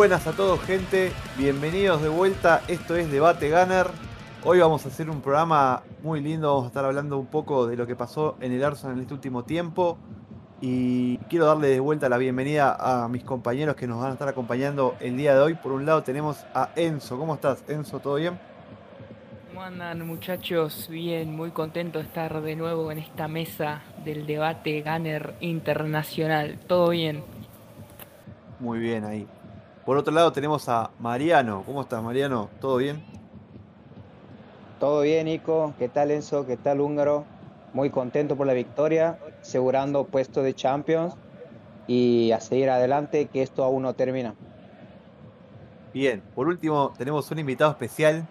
Buenas a todos gente, bienvenidos de vuelta, esto es Debate Gunner. Hoy vamos a hacer un programa muy lindo, vamos a estar hablando un poco de lo que pasó en el Arsenal en este último tiempo. Y quiero darle de vuelta la bienvenida a mis compañeros que nos van a estar acompañando el día de hoy. Por un lado tenemos a Enzo, ¿cómo estás? Enzo, ¿todo bien? ¿Cómo andan muchachos? Bien, muy contento de estar de nuevo en esta mesa del debate Gunner internacional. ¿Todo bien? Muy bien ahí. Por otro lado tenemos a Mariano. ¿Cómo estás, Mariano? ¿Todo bien? Todo bien, Nico. ¿Qué tal, Enzo? ¿Qué tal, Húngaro? Muy contento por la victoria, asegurando puesto de Champions y a seguir adelante, que esto aún no termina. Bien, por último tenemos un invitado especial.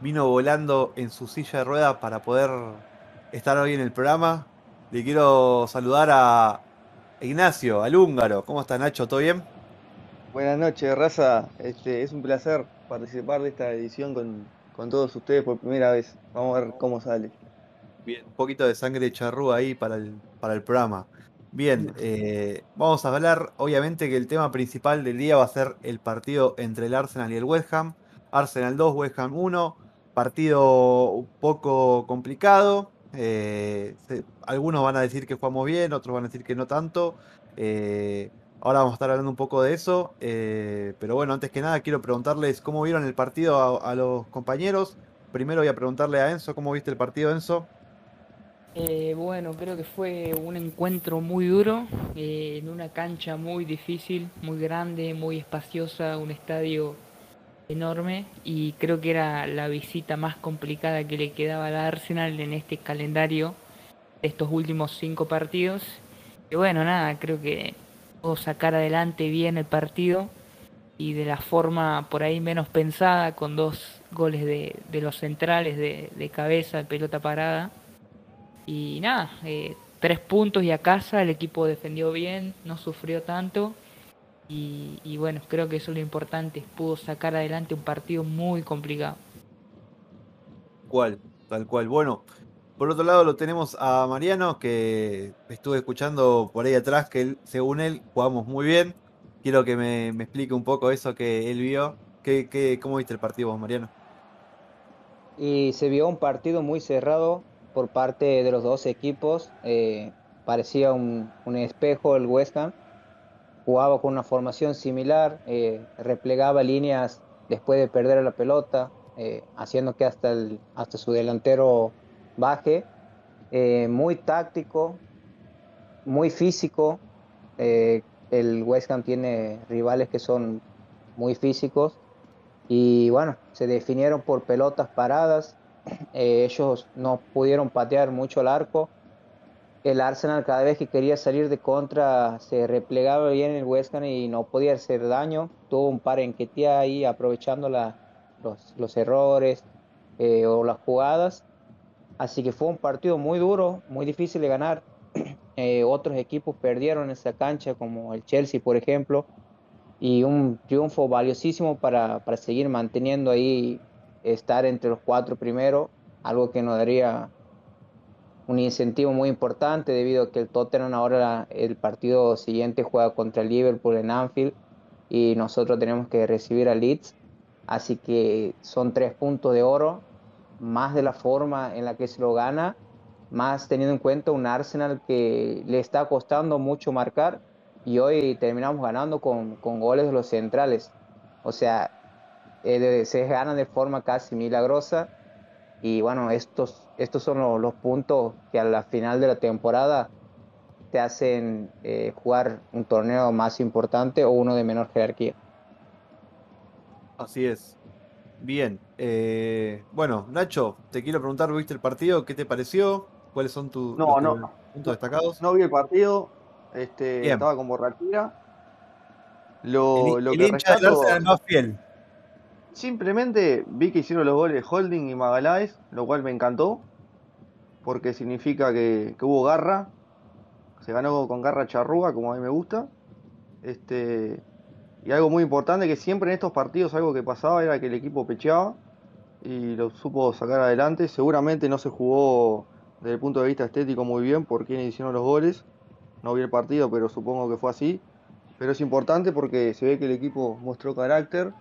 Vino volando en su silla de ruedas para poder estar hoy en el programa. Le quiero saludar a Ignacio, al húngaro. ¿Cómo está Nacho? ¿Todo bien? Buenas noches, raza. Este, es un placer participar de esta edición con, todos ustedes por primera vez. Vamos a ver cómo sale. Bien, un poquito de sangre charrúa ahí para el, para el programa. Bien, eh, vamos a hablar, obviamente que el tema principal del día va a ser el partido entre el Arsenal y el West Ham. Arsenal 2, West Ham 1. Partido un poco complicado. Eh, algunos van a decir que jugamos bien, otros van a decir que no tanto. Eh, Ahora vamos a estar hablando un poco de eso, eh, pero bueno, antes que nada quiero preguntarles cómo vieron el partido a, los compañeros. Primero voy a preguntarle a Enzo, ¿cómo viste el partido, Enzo? Eh, bueno, creo que fue un encuentro muy duro, eh, en una cancha muy difícil, muy grande, muy espaciosa, un estadio enorme y creo que era la visita más complicada que le quedaba al Arsenal en este calendario, estos últimos cinco partidos. Y bueno, nada, creo que sacar adelante bien el partido y de la forma por ahí menos pensada, con dos goles de, los centrales de, cabeza, de pelota parada. Y nada, eh, tres puntos y a casa, el equipo defendió bien, no sufrió tanto. Y, y, bueno, creo que eso es lo importante, pudo sacar adelante un partido muy complicado. ¿Cuál? Tal cual. Bueno, por otro lado lo tenemos a Mariano, que estuve escuchando por ahí atrás que él, según él jugamos muy bien. Quiero que me, explique un poco eso que él vio. ¿Qué, cómo viste el partido vos, Mariano? Y se vio un partido muy cerrado por parte de los dos equipos. Eh, parecía un, espejo el West Ham. Jugaba con una formación similar, eh, replegaba líneas después de perder la pelota, eh, haciendo que hasta, hasta su delantero baje, eh, muy táctico, muy físico. Eh, el West Ham tiene rivales que son muy físicos y bueno, se definieron por pelotas paradas. Eh, ellos no pudieron patear mucho el arco. El Arsenal cada vez que quería salir de contra se replegaba bien el West Ham y no podía hacer daño. Tuvo un par en que ahí aprovechando los, los, errores o las jugadas Así que fue un partido muy duro, muy difícil de ganar. Eh, otros equipos perdieron esa cancha, como el Chelsea, por ejemplo, y un triunfo valiosísimo para, seguir manteniendo ahí, estar entre los cuatro primeros, algo que nos daría un incentivo muy importante debido a que el Tottenham ahora el partido siguiente juega contra el Liverpool en Anfield y nosotros tenemos que recibir a Leeds. Así que son tres puntos de oro más de la forma en la que se lo gana, más teniendo en cuenta un Arsenal que le está costando mucho marcar y hoy terminamos ganando con, goles de los centrales. O sea, eh, se gana de forma casi milagrosa y bueno, estos, estos son los, puntos que a la final de la temporada te hacen eh, jugar un torneo más importante o uno de menor jerarquía. Así es. Bien. Eh, bueno, Nacho, te quiero preguntar, ¿viste el partido? ¿Qué te pareció? ¿Cuáles son tus puntos destacados? No vi el partido. Este, estaba con borrachera. Lo, lo que hincha más fiel. Simplemente vi que hicieron los goles Holding y Magaláes, lo cual me encantó. Porque significa que, que hubo garra. Se ganó con garra charrúa, como a mí me gusta. Este, y algo muy importante que siempre en estos partidos algo que pasaba era que el equipo pecheaba y lo supo sacar adelante. Seguramente no se jugó desde el punto de vista estético muy bien por quienes hicieron los goles. No vi el partido, pero supongo que fue así. pero es importante porque se ve que el equipo mostró carácter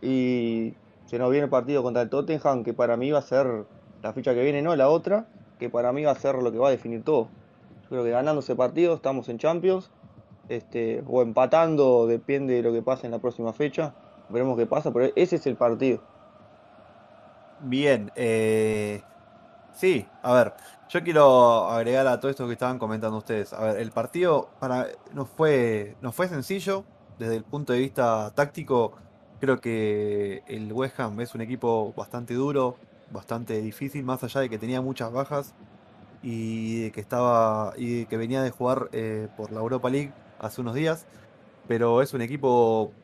y se nos viene el partido contra el Tottenham, que para mí va a ser la ficha que viene, no la otra, que para mí va a ser lo que va a definir todo. Yo creo que ganando ese partido estamos en Champions, este, o empatando, depende de lo que pase en la próxima fecha. Veremos qué pasa, pero ese es el partido. Bien, eh, sí, a ver, yo quiero agregar a todo esto que estaban comentando ustedes. A ver, el partido para no fue, no fue sencillo desde el punto de vista táctico. Creo que el West Ham es un equipo bastante duro, bastante difícil, más allá de que tenía muchas bajas y que estaba y que venía de jugar eh, por la Europa League hace unos días. Pero es un equipo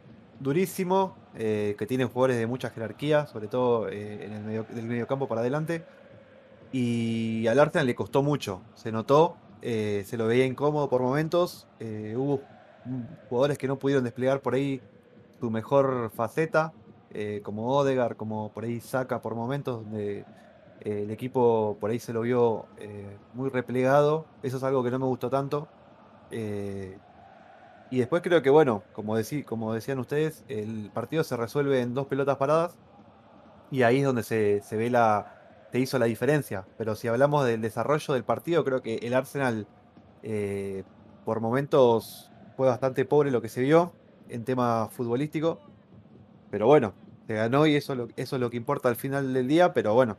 durísimo, eh, que tiene jugadores de mucha jerarquía, sobre todo eh, en el medio, del para adelante. Y al Arsenal le costó mucho, se notó, se lo veía incómodo por momentos. hubo jugadores que no pudieron desplegar por ahí su mejor faceta, como Odegar, como por ahí Saca por momentos, donde el equipo por ahí se lo vio muy replegado. Eso es algo que no me gustó tanto. Y después creo que, bueno, como, como decían ustedes, el partido se resuelve en dos pelotas paradas. Y ahí es donde se, ve la. se hizo la diferencia. Pero si hablamos del desarrollo del partido, creo que el Arsenal eh, por momentos fue bastante pobre lo que se vio en tema futbolístico. Pero bueno, se ganó y eso, eso es lo que importa al final del día. Pero bueno,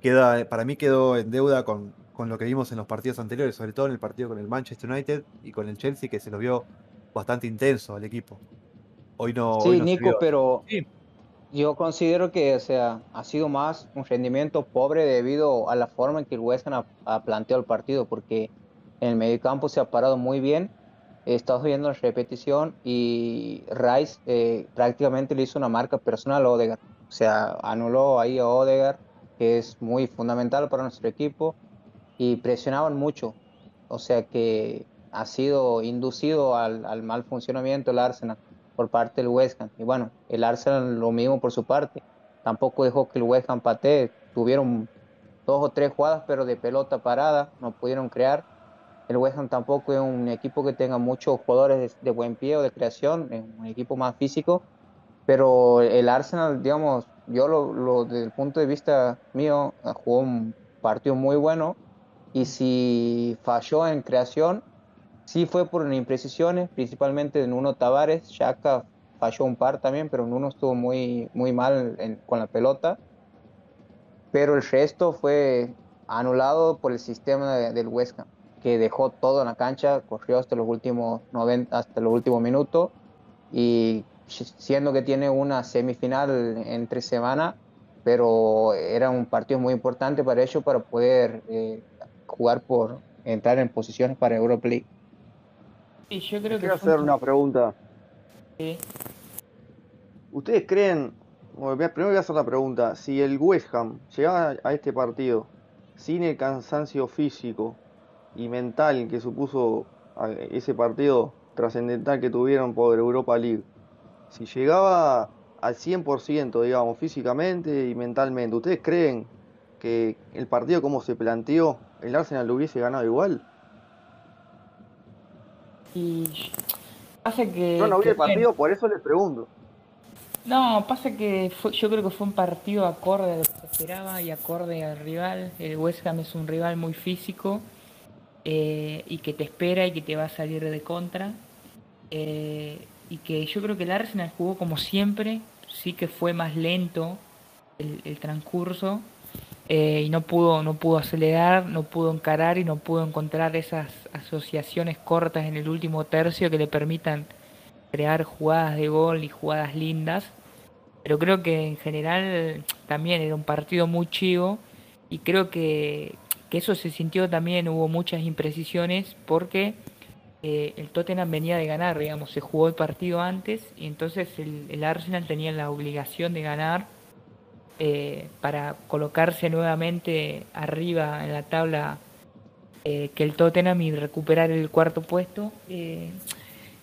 queda, para mí quedó en deuda con, con lo que vimos en los partidos anteriores, sobre todo en el partido con el Manchester United y con el Chelsea, que se lo vio bastante intenso al equipo. Hoy no. Sí, Nico, pero yo considero que o sea, ha sido más un rendimiento pobre debido a la forma en que el West Ham ha, planteado el partido, porque en el mediocampo se ha parado muy bien. Estamos viendo la repetición y Rice eh, prácticamente le hizo una marca personal a Odegaard. O sea, anuló ahí a Odegaard, que es muy fundamental para nuestro equipo y presionaban mucho. O sea que ha sido inducido al, mal funcionamiento el Arsenal por parte del West Ham. Y bueno, el Arsenal lo mismo por su parte. Tampoco dejó que el West Ham patee. Tuvieron dos o tres jugadas, pero de pelota parada, no pudieron crear. El West Ham tampoco es un equipo que tenga muchos jugadores de, buen pie o de creación, es un equipo más físico. Pero el Arsenal, digamos, yo lo, desde el punto de vista mío, jugó un partido muy bueno y si falló en creación, sí fue por imprecisiones, principalmente en uno Tavares, Shaka falló un par también, pero en uno estuvo muy, muy mal con la pelota. Pero el resto fue anulado por el sistema del Huesca, que dejó todo en la cancha, corrió hasta los últimos 90, hasta los últimos minutos y siendo que tiene una semifinal entre semana, pero era un partido muy importante para ellos para poder eh, jugar por entrar en posiciones para Europa League. Sí, yo creo Quiero hacer una pregunta. ¿Ustedes creen, primero voy a hacer la pregunta, si el West Ham llegaba a este partido sin el cansancio físico y mental que supuso ese partido trascendental que tuvieron por Europa League, si llegaba al 100%, digamos, físicamente y mentalmente, ¿ustedes creen que el partido como se planteó el Arsenal lo hubiese ganado igual. Y pasa que. Yo no vi el partido, por eso les pregunto. No, pasa que yo creo que fue un partido acorde a lo que se esperaba y acorde al rival. El West Ham es un rival muy físico eh, y que te espera y que te va a salir de contra. Eh, y que yo creo que el Arsenal jugó como siempre, sí que fue más lento el transcurso, eh, y no pudo, no pudo acelerar, no pudo encarar y no pudo encontrar esas asociaciones cortas en el último tercio que le permitan crear jugadas de gol y jugadas lindas. Pero creo que en general también era un partido muy chivo y creo que, eso se sintió también, hubo muchas imprecisiones porque eh, el Tottenham venía de ganar, digamos, se jugó el partido antes y entonces el Arsenal tenía la obligación de ganar eh, para colocarse nuevamente arriba en la tabla eh, que el Tottenham y recuperar el cuarto puesto. Eh,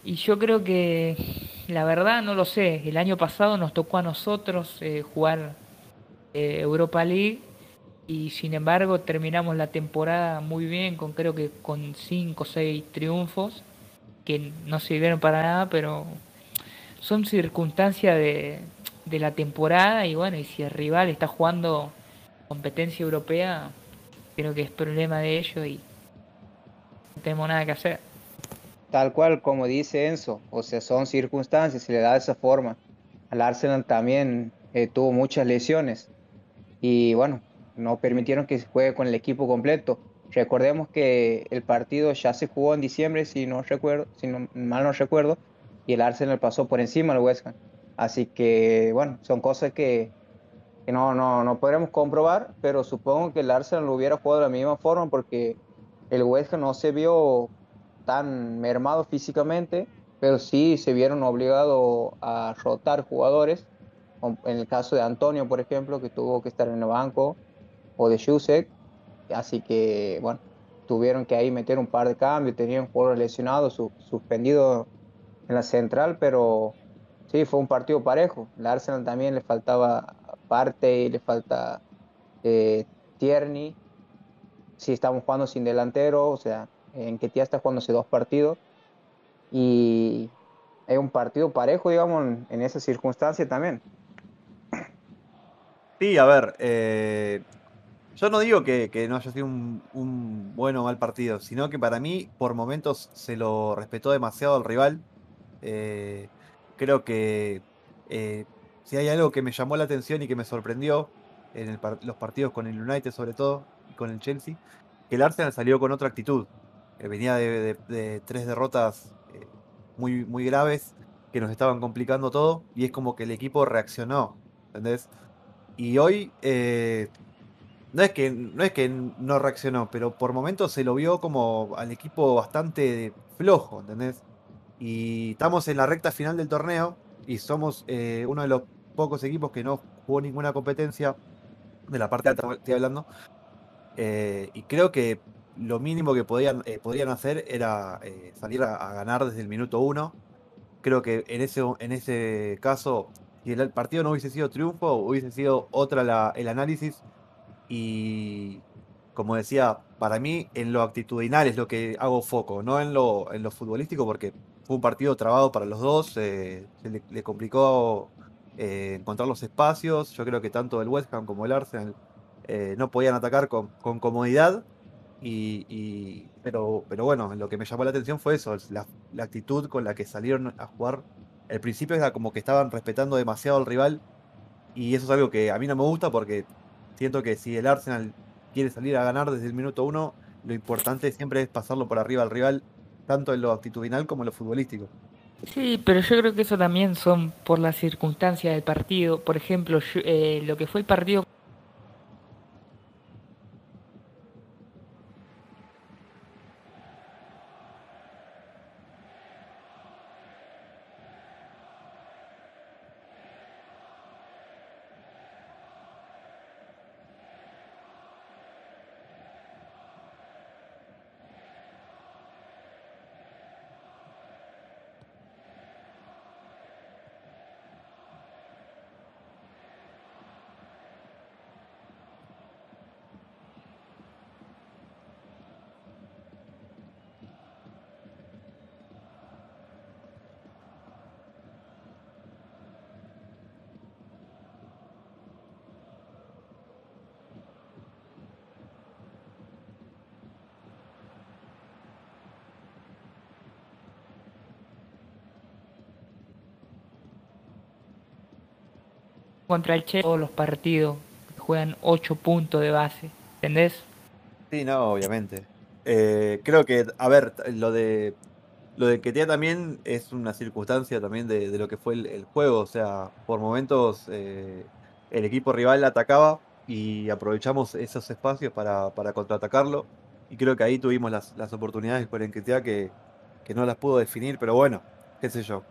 y yo creo que, la verdad, no lo sé, el año pasado nos tocó a nosotros jugar Europa League y sin embargo terminamos la temporada muy bien, con creo que con 5 o 6 triunfos. que no sirvieron para nada, pero son circunstancias de, de la temporada y bueno, y si el rival está jugando competencia europea, creo que es problema de ellos y no tenemos nada que hacer. Tal cual como dice Enzo, o sea, son circunstancias, se le da de esa forma. Al Arsenal también eh, tuvo muchas lesiones y bueno, no permitieron que se juegue con el equipo completo. Recordemos que el partido ya se jugó en diciembre, si no recuerdo, si no, mal no recuerdo, y el Arsenal pasó por encima al West Ham. Así que bueno, son cosas que, que no, no, no podremos comprobar, pero supongo que el Arsenal lo hubiera jugado de la misma forma porque el West Ham no se vio tan mermado físicamente, pero sí se vieron obligados a rotar jugadores. En el caso de Antonio, por ejemplo, que tuvo que estar en el banco, o de Shusek. Así que, bueno, tuvieron que ahí meter un par de cambios. Tenían jugadores lesionados, su, suspendidos en la central, pero sí, fue un partido parejo. El Arsenal también le faltaba parte y le falta eh, Tierney. Sí, estamos jugando sin delantero, o sea, en que tía está jugando hace dos partidos y es un partido parejo, digamos, en, esa circunstancia también. Sí, a ver, eh, yo no digo que, no haya sido un, bueno o mal partido, sino que para mí por momentos se lo respetó demasiado al rival. Eh, creo que eh, si hay algo que me llamó la atención y que me sorprendió en los partidos con el United sobre todo y con el Chelsea, que el Arsenal salió con otra actitud. Eh, venía de, tres derrotas eh, muy, muy graves que nos estaban complicando todo y es como que el equipo reaccionó, ¿entendés? Y hoy no, es que, no es que no reaccionó, pero por momentos se lo vio como al equipo bastante flojo, ¿entendés? Y estamos en la recta final del torneo y somos uno de los pocos equipos que no jugó ninguna competencia de la parte alta, estoy hablando. y creo que lo mínimo que podían, eh, podrían hacer era eh, salir a, ganar desde el minuto uno. Creo que en ese, en ese caso, si el partido no hubiese sido triunfo, hubiese sido otra el análisis. Y como decía, para mí en lo actitudinal es lo que hago foco, no en lo, en lo futbolístico, porque fue un partido trabado para los dos, eh, se le, complicó encontrar los espacios. Yo creo que tanto el West Ham como el Arsenal no podían atacar con, comodidad y, pero, pero bueno, lo que me llamó la atención fue eso, la, actitud con la que salieron a jugar. El principio era como que estaban respetando demasiado al rival y eso es algo que a mí no me gusta porque siento que si el Arsenal quiere salir a ganar desde el minuto uno, lo importante siempre es pasarlo por arriba al rival, tanto en lo actitudinal como en lo futbolístico. Sí, pero yo creo que eso también son por las circunstancias del partido. Por ejemplo, eh, lo que fue el partido contra el Che todos los partidos juegan 8 puntos de base, ¿entendés? Sí, no, obviamente. Eh, creo que, a ver, lo de lo de Ketia también es una circunstancia también de, lo que fue el, juego. O sea, por momentos eh, el equipo rival atacaba y aprovechamos esos espacios para, para contraatacarlo. Y creo que ahí tuvimos las, las oportunidades con Enquetea que, que no las pudo definir, pero bueno, qué sé yo.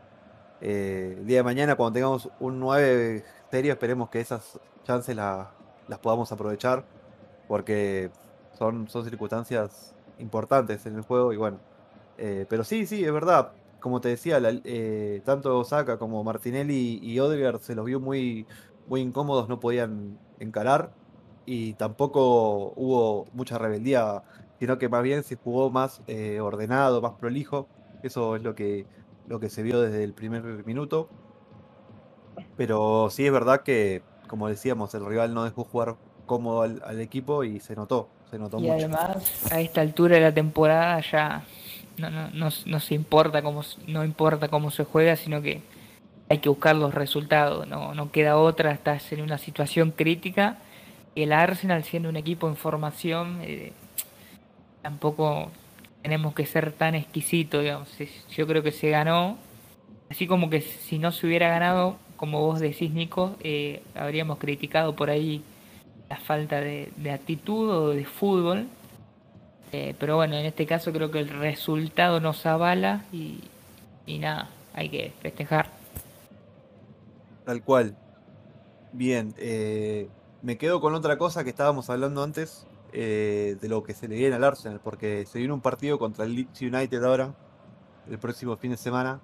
Eh, el día de mañana, cuando tengamos un 9 serio, esperemos que esas chances las podamos aprovechar, porque son, son circunstancias importantes en el juego y bueno. Eh, pero sí, sí, es verdad. Como te decía, eh, tanto Osaka como Martinelli y Odegaard se los vio muy, muy incómodos, no podían encarar y tampoco hubo mucha rebeldía, sino que más bien se jugó más ordenado, más prolijo Eso es lo que, lo que se vio desde el primer minuto. Pero sí es verdad que, como decíamos, el rival no dejó jugar cómodo al, equipo y se notó, se notó y además, a esta altura de la temporada ya no, no, no, no, se importa cómo, no importa cómo se juega, sino que hay que buscar los resultados, no, no queda otra, estás en una situación crítica. El Arsenal siendo un equipo en formación, eh, tampoco tenemos que ser tan exquisitos, digamos. Yo creo que se ganó, así como que si no se hubiera ganado, como vos decís, Nico, eh, habríamos criticado por ahí la falta de, actitud o de fútbol. Eh, pero bueno, en este caso creo que el resultado nos avala y, y nada, hay que festejar. Tal cual. Bien, eh, me quedo con otra cosa que estábamos hablando antes de lo que se le viene al Arsenal, porque se viene un partido contra el Leeds United ahora, el próximo fin de semana.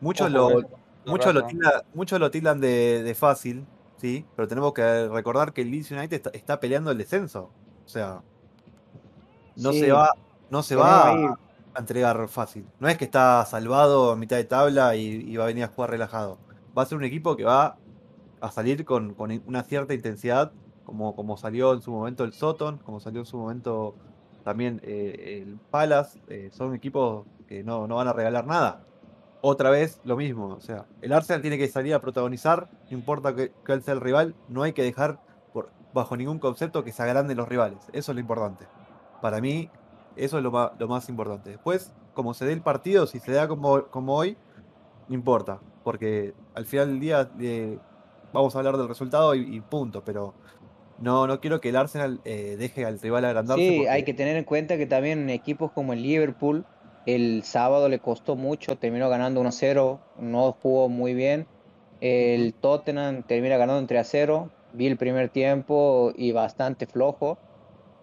muchos lo, Muchos lo, tildan, lo tildan de, fácil, sí, pero tenemos que recordar que el Leeds United está, peleando el descenso. O sea, no se va, no se va a, entregar fácil. No es que está salvado a mitad de tabla y, va a venir a jugar relajado. Va a ser un equipo que va a salir con, una cierta intensidad, como, como salió en su momento el Soton, como salió en su momento también eh, el Palace. Eh, son equipos que no, no van a regalar nada otra vez lo mismo. O sea, el Arsenal tiene que salir a protagonizar, no importa él sea el rival, no hay que dejar por, bajo ningún concepto que se agranden los rivales. Eso es lo importante. Para mí, eso es lo más, importante. Después, como se dé el partido, si se da como, como hoy, no importa, porque al final del día eh, vamos a hablar del resultado y, punto, pero no, no quiero que el Arsenal eh, deje al rival agrandarse. Sí, hay que tener en cuenta que también equipos como el Liverpool el sábado le costó mucho, terminó ganando 1-0, no jugó muy bien. El Tottenham termina ganando entre a 0. Vi el primer tiempo y bastante flojo.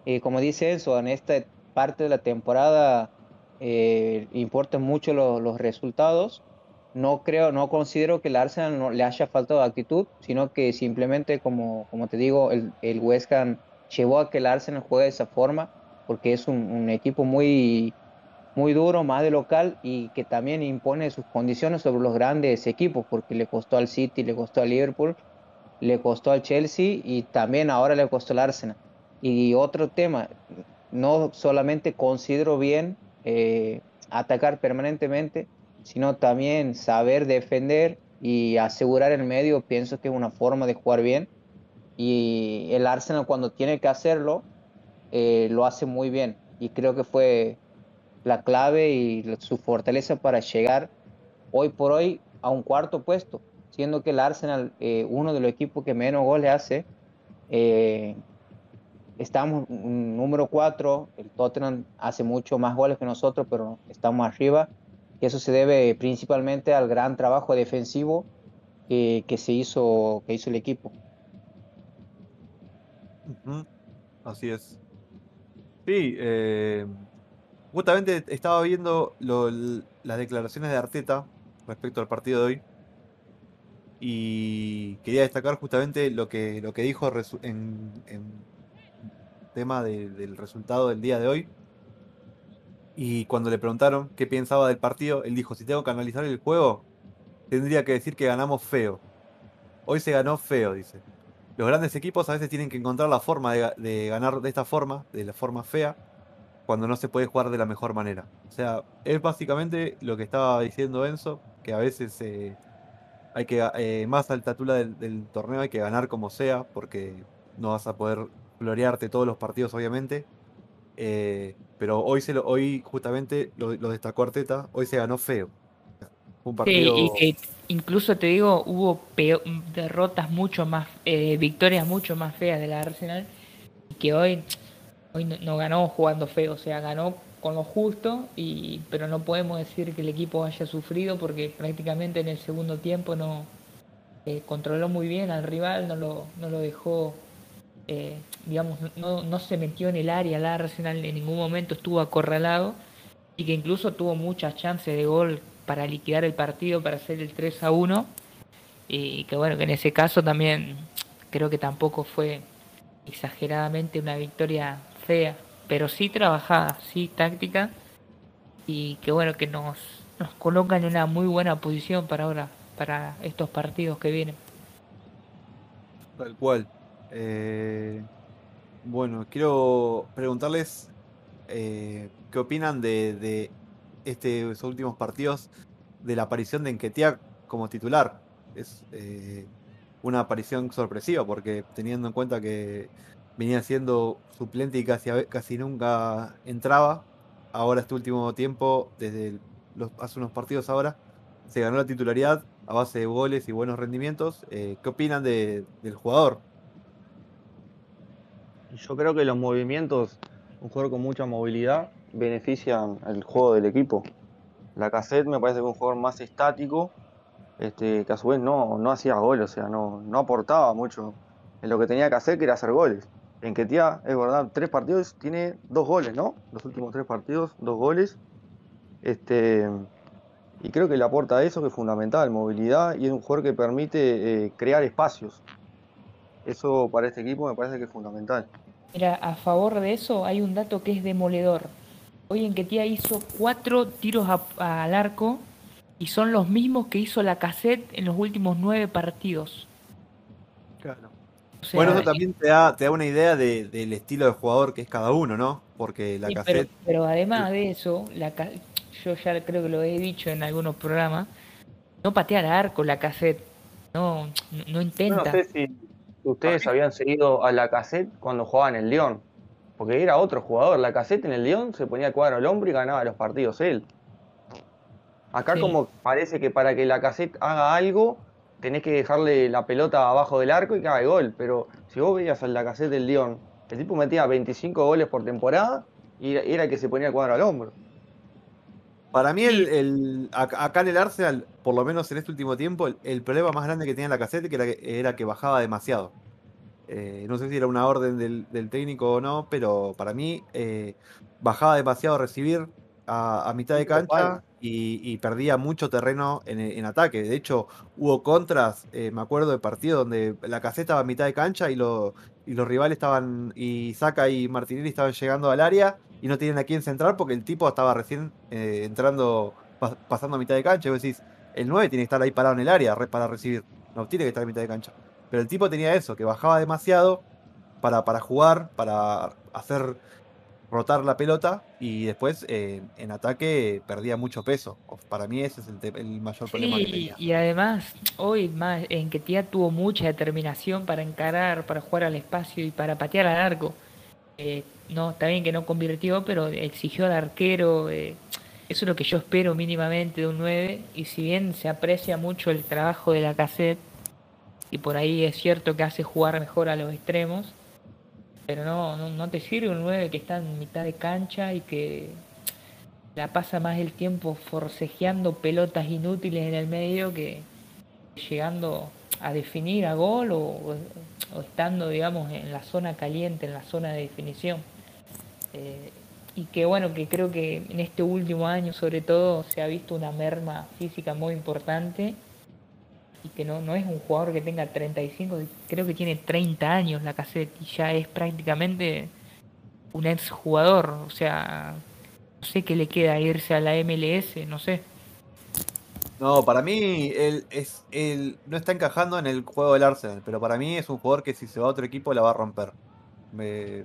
Y como dice eso, en esta parte de la temporada eh, importan mucho los resultados. No creo, no considero que el Arsenal no le haya faltado actitud, sino que simplemente, como, como te digo, el, el West Ham llevó a que el Arsenal juegue de esa forma, porque es un, un equipo muy, muy duro, más de local y que también impone sus condiciones sobre los grandes equipos, porque le costó al City, le costó al Liverpool, le costó al Chelsea y también ahora le costó al Arsenal. Y otro tema, no solamente considero bien eh, atacar permanentemente, sino también saber defender y asegurar el medio, pienso que es una forma de jugar bien. Y el Arsenal cuando tiene que hacerlo, eh, lo hace muy bien. Y creo que fue la clave y su fortaleza para llegar hoy por hoy a un cuarto puesto, siendo que el Arsenal, eh, uno de los equipos que menos goles hace, eh, estamos número cuatro, el Tottenham hace mucho más goles que nosotros, pero estamos arriba, y eso se debe principalmente al gran trabajo defensivo que, se hizo, que hizo el equipo. Así es. Sí, eh, Justamente estaba viendo las declaraciones de Arteta respecto al partido de hoy. Y quería destacar justamente lo que, lo que dijo en, tema del resultado del día de hoy. Y cuando le preguntaron qué pensaba del partido, él dijo, si tengo que analizar el juego, tendría que decir que ganamos feo. Hoy se ganó feo, dice. Los grandes equipos a veces tienen que encontrar la forma de ganar de esta forma, de la forma fea, cuando no se puede jugar de la mejor manera. O sea, es básicamente lo que estaba diciendo Enzo, que a veces eh, hay que, eh, más altatura del, del, torneo hay que ganar como sea, porque no vas a poder florearte todos los partidos, obviamente. Eh, pero hoy, se lo, hoy justamente lo, destacó Arteta, hoy se ganó feo. Un partido... Sí, y, incluso te digo, hubo derrotas mucho más, victorias mucho más feas de la Arsenal, que hoy hoy no, ganó jugando feo, o sea, ganó con lo justo, y, pero no podemos decir que el equipo haya sufrido porque prácticamente en el segundo tiempo no eh, controló muy bien al rival, no lo, no lo dejó, eh, digamos, no, no se metió en el área, el Arsenal en ningún momento estuvo acorralado y que incluso tuvo muchas chances de gol para liquidar el partido, para hacer el 3 a 1 y que bueno, que en ese caso también creo que tampoco fue exageradamente una victoria pero sí trabajada, sí táctica. y que bueno, que nos, nos coloca en una muy buena posición para ahora, para estos partidos que vienen. Tal cual. Eh, bueno, quiero preguntarles eh, qué opinan de, de estos últimos partidos de la aparición de Enquetia como titular. Es eh, una aparición sorpresiva porque teniendo en cuenta que venía siendo suplente y casi, casi nunca entraba, ahora este último tiempo, desde hace unos partidos ahora, se ganó la titularidad a base de goles y buenos rendimientos. ¿Qué opinan del jugador? Yo creo que los movimientos, un jugador con mucha movilidad, benefician el juego del equipo. La cassette me parece que es un jugador más estático, este, que a su vez no, no hacía goles, o sea, no, no aportaba mucho en lo que tenía que hacer, que era hacer goles. En que tía, es verdad, tres partidos tiene dos goles, ¿no? Los últimos tres partidos, dos goles. Este, y creo que le aporta eso, que es fundamental, movilidad, y es un jugador que permite eh, crear espacios. Eso para este equipo me parece que es fundamental. Mira, a favor de eso hay un dato que es demoledor. Hoy en que tía hizo cuatro tiros al arco y son los mismos que hizo la cassette en los últimos nueve partidos. Bueno, eso también te da, te da una idea del estilo de jugador que es cada uno, ¿no? Porque la cassette. Pero, además de eso, la, yo ya creo que lo he dicho en algunos programas, no patea al arco la cassette. No, no intenta. No, sé si ustedes habían seguido a la cassette cuando jugaba en el León. Porque era otro jugador. La cassette en el León se ponía cuadro al hombro y ganaba los partidos él. Acá como parece que para que la cassette haga algo, tenés que dejarle la pelota abajo del arco y que haga gol. Pero si vos veías a la cassette del León, el tipo metía 25 goles por temporada y era el que se ponía cuadro al hombro. Para mí, el, acá en el Arsenal, por lo menos en este último tiempo, el, problema más grande que tenía la cassette era que, era que bajaba demasiado. Eh, no sé si era una orden del, técnico o no, pero para mí eh, bajaba demasiado a recibir a, mitad de cancha y, perdía mucho terreno en, ataque. De hecho, hubo contras, eh, me acuerdo de partido donde la caseta estaba a mitad de cancha y, los rivales estaban, y Saca y Martinelli estaban llegando al área y no tienen a quién centrar porque el tipo estaba recién eh, entrando, pasando a mitad de cancha. Y vos decís, el 9 tiene que estar ahí parado en el área para recibir, no tiene que estar a mitad de cancha. Pero el tipo tenía eso, que bajaba demasiado para, para jugar, para hacer rotar la pelota y después eh, en ataque perdía mucho peso. Para mí ese es el, mayor problema que tenía. Y además, hoy más en que Tía tuvo mucha determinación para encarar, para jugar al espacio y para patear al arco. Eh, no, está bien que no convirtió, pero exigió al arquero. Eh, eso es lo que yo espero mínimamente de un 9. Y si bien se aprecia mucho el trabajo de la cassette, y por ahí es cierto que hace jugar mejor a los extremos, pero no, no, te sirve un 9 que está en mitad de cancha y que la pasa más el tiempo forcejeando pelotas inútiles en el medio que llegando a definir a gol o, estando, digamos, en la zona caliente, en la zona de definición. Eh, y que bueno, que creo que en este último año sobre todo se ha visto una merma física muy importante y que no, no es un jugador que tenga 35, creo que tiene 30 años la cassette y ya es prácticamente un ex jugador, o sea, no sé qué le queda irse a la MLS, no sé. No, para mí él es él no está encajando en el juego del Arsenal, pero para mí es un jugador que si se va a otro equipo la va a romper. Me,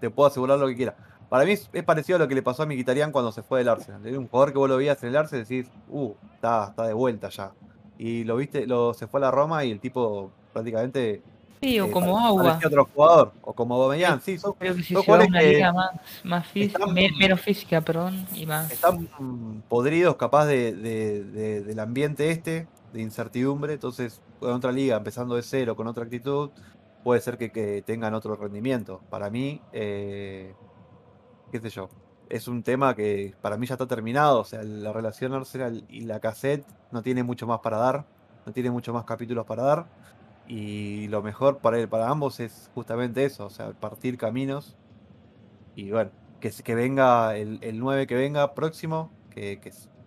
te puedo asegurar lo que quiera. Para mí es, parecido a lo que le pasó a Mkhitaryan cuando se fue del Arsenal. Era un jugador que vos lo veías en el Arsenal y decís, uh, está, está de vuelta ya y lo viste, lo, se fue a la Roma y el tipo prácticamente. Sí, o eh, como agua. otro jugador, o como Aubameyang, sí, son, Creo que si se una liga más, más física, menos física, perdón, y más. Están podridos, capaz de, de, del ambiente este, de incertidumbre, entonces, con otra liga, empezando de cero, con otra actitud, puede ser que, que tengan otro rendimiento. Para mí, eh, qué sé yo, es un tema que para mí ya está terminado. O sea, la relación Arsenal y la cassette no tiene mucho más para dar, no tiene mucho más capítulos para dar. Y lo mejor para, él, para ambos es justamente eso, o sea, partir caminos. Y bueno, que, que venga el, el 9 que venga próximo, que,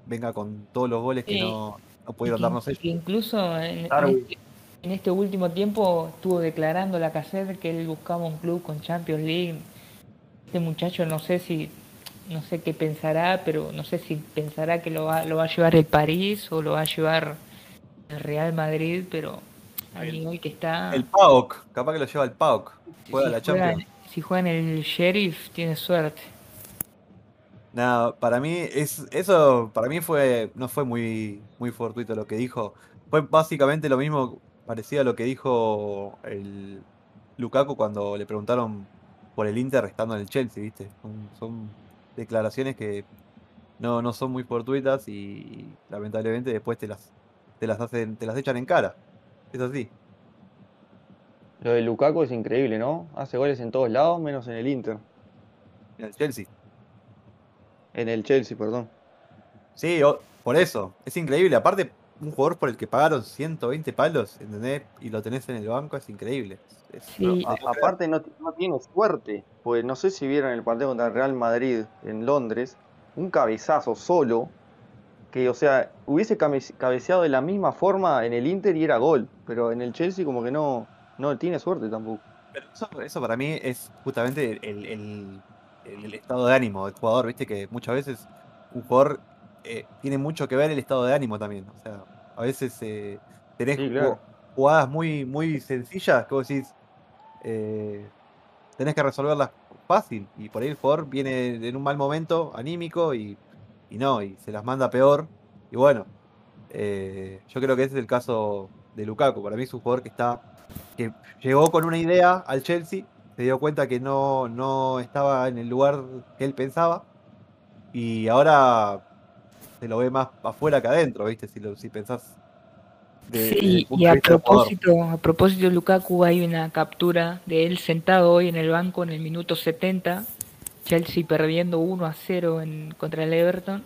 venga con todos los goles que no, pudieron darnos ellos. Incluso en, este, en, este, último tiempo estuvo declarando la cassette que él buscaba un club con Champions League. Este muchacho no sé si no sé qué pensará, pero no sé si pensará que lo va, lo va a llevar el París o lo va a llevar el Real Madrid, pero al nivel que está... El PAOK, capaz que lo lleva el PAOK. Juega si la Champions. si juega en el Sheriff, tiene suerte. No, para mí es eso para mí fue no fue muy muy fortuito lo que dijo. Fue básicamente lo mismo parecido a lo que dijo el Lukaku cuando le preguntaron por el Inter estando en el Chelsea, ¿viste? Son, declaraciones que no, no son muy fortuitas y, lamentablemente después te las te las hacen te las echan en cara. Es así. Lo de Lukaku es increíble, ¿no? Hace goles en todos lados menos en el Inter. En el Chelsea. En el Chelsea, perdón. Sí, por eso. Es increíble. Aparte, un jugador por el que pagaron 120 palos, ¿entendés? Y lo tenés en el banco, es increíble. aparte, no, tiene suerte. Pues no sé si vieron el partido contra el Real Madrid en Londres. Un cabezazo solo. Que, o sea, hubiese cabeceado de la misma forma en el Inter y era gol. Pero en el Chelsea, como que no, no tiene suerte tampoco. Pero eso, para mí es justamente el el, estado de ánimo del jugador, viste que muchas veces un jugador eh, tiene mucho que ver el estado de ánimo también. O sea, a veces eh, tenés jugadas muy, muy sencillas que vos decís, eh, tenés que resolverlas fácil. Y por ahí el jugador viene en un mal momento anímico y, y no, y se las manda peor. Y bueno, yo creo que ese es el caso de Lukaku. Para mí es un jugador que está que llegó con una idea al Chelsea se dio cuenta que no, no estaba en el lugar que él pensaba y ahora se lo ve más afuera que adentro, ¿viste? Si, lo, si pensás. sí, y a propósito, a propósito de Lukaku, hay una captura de él sentado hoy en el banco en el minuto 70, Chelsea perdiendo 1 a 0 en, contra el Everton.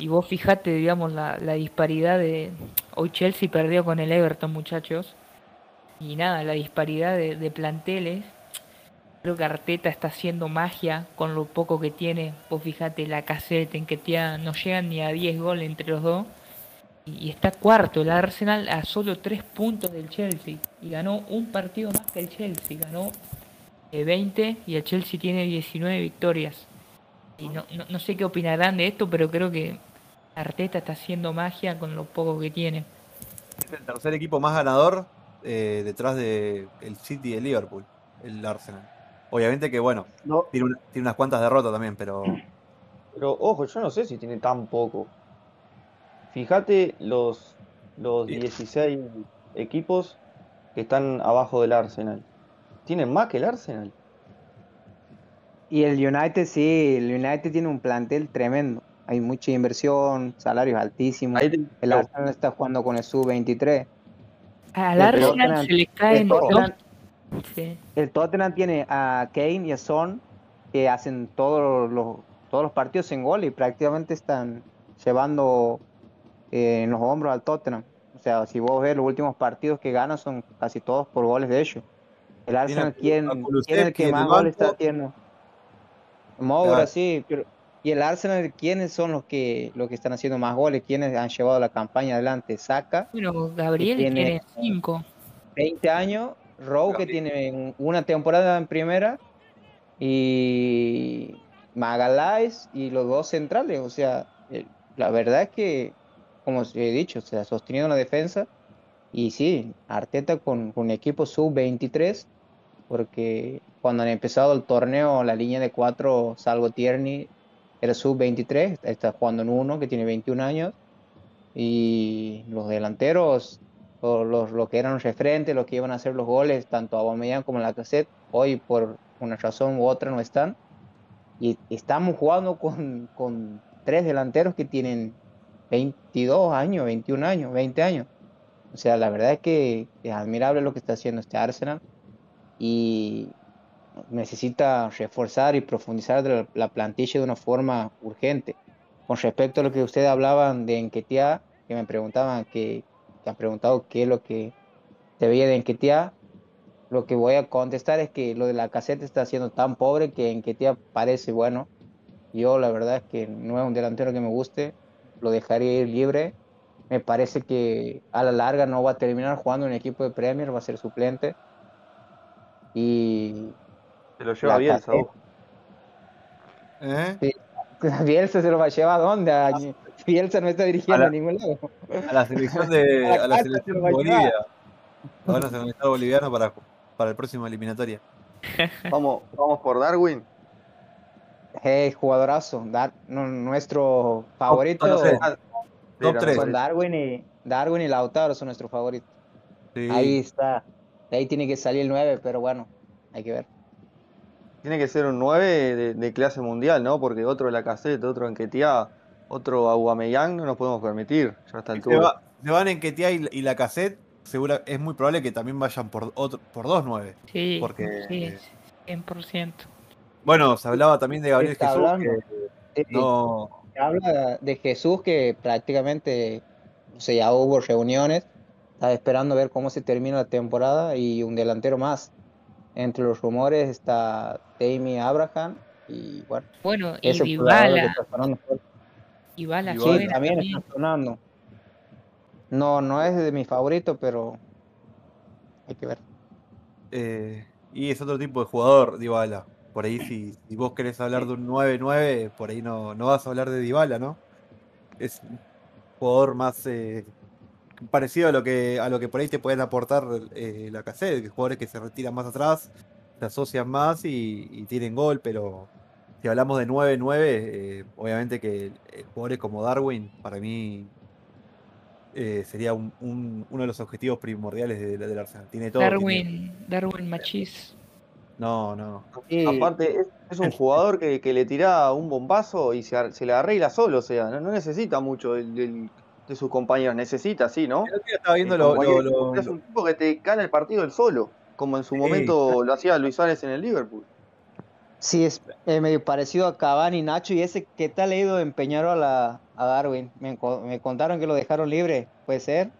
Y vos fijate, digamos, la, la disparidad de. Hoy Chelsea perdió con el Everton, muchachos. Y nada, la disparidad de, de planteles Creo que Arteta está haciendo magia con lo poco que tiene. Vos fíjate, la caseta en que no llegan ni a 10 goles entre los dos. Y, está cuarto. El Arsenal a solo 3 puntos del Chelsea. Y ganó un partido más que el Chelsea. Ganó 20 eh, y el Chelsea tiene 19 victorias. Y no, no, sé qué opinarán de esto, pero creo que Arteta está haciendo magia con lo poco que tiene. Es el tercer equipo más ganador eh, detrás del el City y el Liverpool, el Arsenal. Obviamente que, bueno, tiene, unas cuantas derrotas también, pero. Pero ojo, yo no sé si tiene tan poco. Fíjate los, los 16 equipos que están abajo del Arsenal. Tienen más que el Arsenal. Y el United sí, el United tiene un plantel tremendo. Hay mucha inversión, salarios altísimos. El Arsenal está jugando con el sub-23. Al Arsenal se le caen el Tottenham tiene a Kane y a Son que hacen todos los, todos los partidos en gol y prácticamente están llevando eh, en los hombros al Tottenham. O sea, si vos ves los últimos partidos que ganan son casi todos por goles de ellos. El Arsenal, ¿quién, es el que más goles está haciendo? Moura, sí, y el Arsenal, ¿quiénes son los que los que están haciendo más goles? ¿Quiénes han llevado la campaña adelante? Saca. Bueno, Gabriel tiene 5. 20 años Rowe que tiene una temporada en primera y Magaláes y los dos centrales. O sea, eh, la verdad es que, como he dicho, se ha sostenido la defensa. Y sí, Arteta con, un equipo sub-23, porque cuando han empezado el torneo, la línea de cuatro, salvo Tierney, era sub-23, está jugando en uno que tiene 21 años. Y los delanteros los, los, que eran referentes, los que iban a hacer los goles, tanto Aubameyang como la cassette, hoy por una razón u otra no están. Y estamos jugando con, con tres delanteros que tienen 22 años, 21 años, 20 años. O sea, la verdad es que es admirable lo que está haciendo este Arsenal y necesita reforzar y profundizar la plantilla de una forma urgente. Con respecto a lo que ustedes hablaban de Enquetea, que me preguntaban que, te han preguntado qué es lo que te veía de Enquetea, lo que voy a contestar es que lo de la caseta está siendo tan pobre que Enquetea parece bueno. Yo la verdad es que no es un delantero que me guste, lo dejaría ir libre. Me parece que a la larga no va a terminar jugando en un equipo de Premier, va a ser suplente. Y. Se lo lleva bien, Saúl. ¿Eh? Bielsa se lo va a llevar a dónde? A, Bielsa no está dirigiendo a, ningún lado. A la selección de, a la selección de Bolivia. Ahora se estar boliviano para, para el próximo eliminatoria. Vamos, vamos por Darwin. Hey, jugadorazo. nuestro favorito. Top 3. Darwin y, Darwin y Lautaro son nuestros favoritos. Ahí está. De ahí tiene que salir el 9, pero bueno, hay que ver. Tiene que ser un 9 de, clase mundial, ¿no? Porque otro la caseta, otro Enquetia, otro Aguameyang no nos podemos permitir. Ya está el Se, va, se van Enquetia y, y la cassette, segura, es muy probable que también vayan por, otro, por dos 9. Sí, porque, sí, 100%. Bueno, se hablaba también de Gabriel Jesús. Que no... Se habla de Jesús que prácticamente, o sea, ya hubo reuniones, estaba esperando ver cómo se termina la temporada y un delantero más. Entre los rumores está Tammy Abraham y bueno. Bueno, y Dybala. Dybala, sí, también está sonando. No, no es de mi favorito, pero hay que ver. Eh, y es otro tipo de jugador, Dybala. Por ahí, si, si vos querés hablar de un 9-9, por ahí no, no vas a hablar de Dybala, ¿no? Es un jugador más eh, parecido a lo que a lo que por ahí te pueden aportar eh, la cassette, que jugadores que se retiran más atrás, se asocian más y, tienen gol, pero si hablamos de 9-9, eh, obviamente que jugadores como Darwin, para mí eh, sería un, uno de los objetivos primordiales del de, Arsenal. Tiene todo. Darwin, Darwin Machis. No, no. Aparte, es, un jugador que, le tira un bombazo y se, se le arregla solo, o sea, no, necesita mucho de sus compañeros, necesita, sí, ¿no? Estaba viendo lo, es un tipo que te gana el partido el solo, como en su momento lo hacía Luis Suárez en el Liverpool. Sí, es medio parecido a Cavani, Nacho, y ese que tal leído empeñaron a, la, a Darwin. Me, me, contaron que lo dejaron libre, ¿puede ser?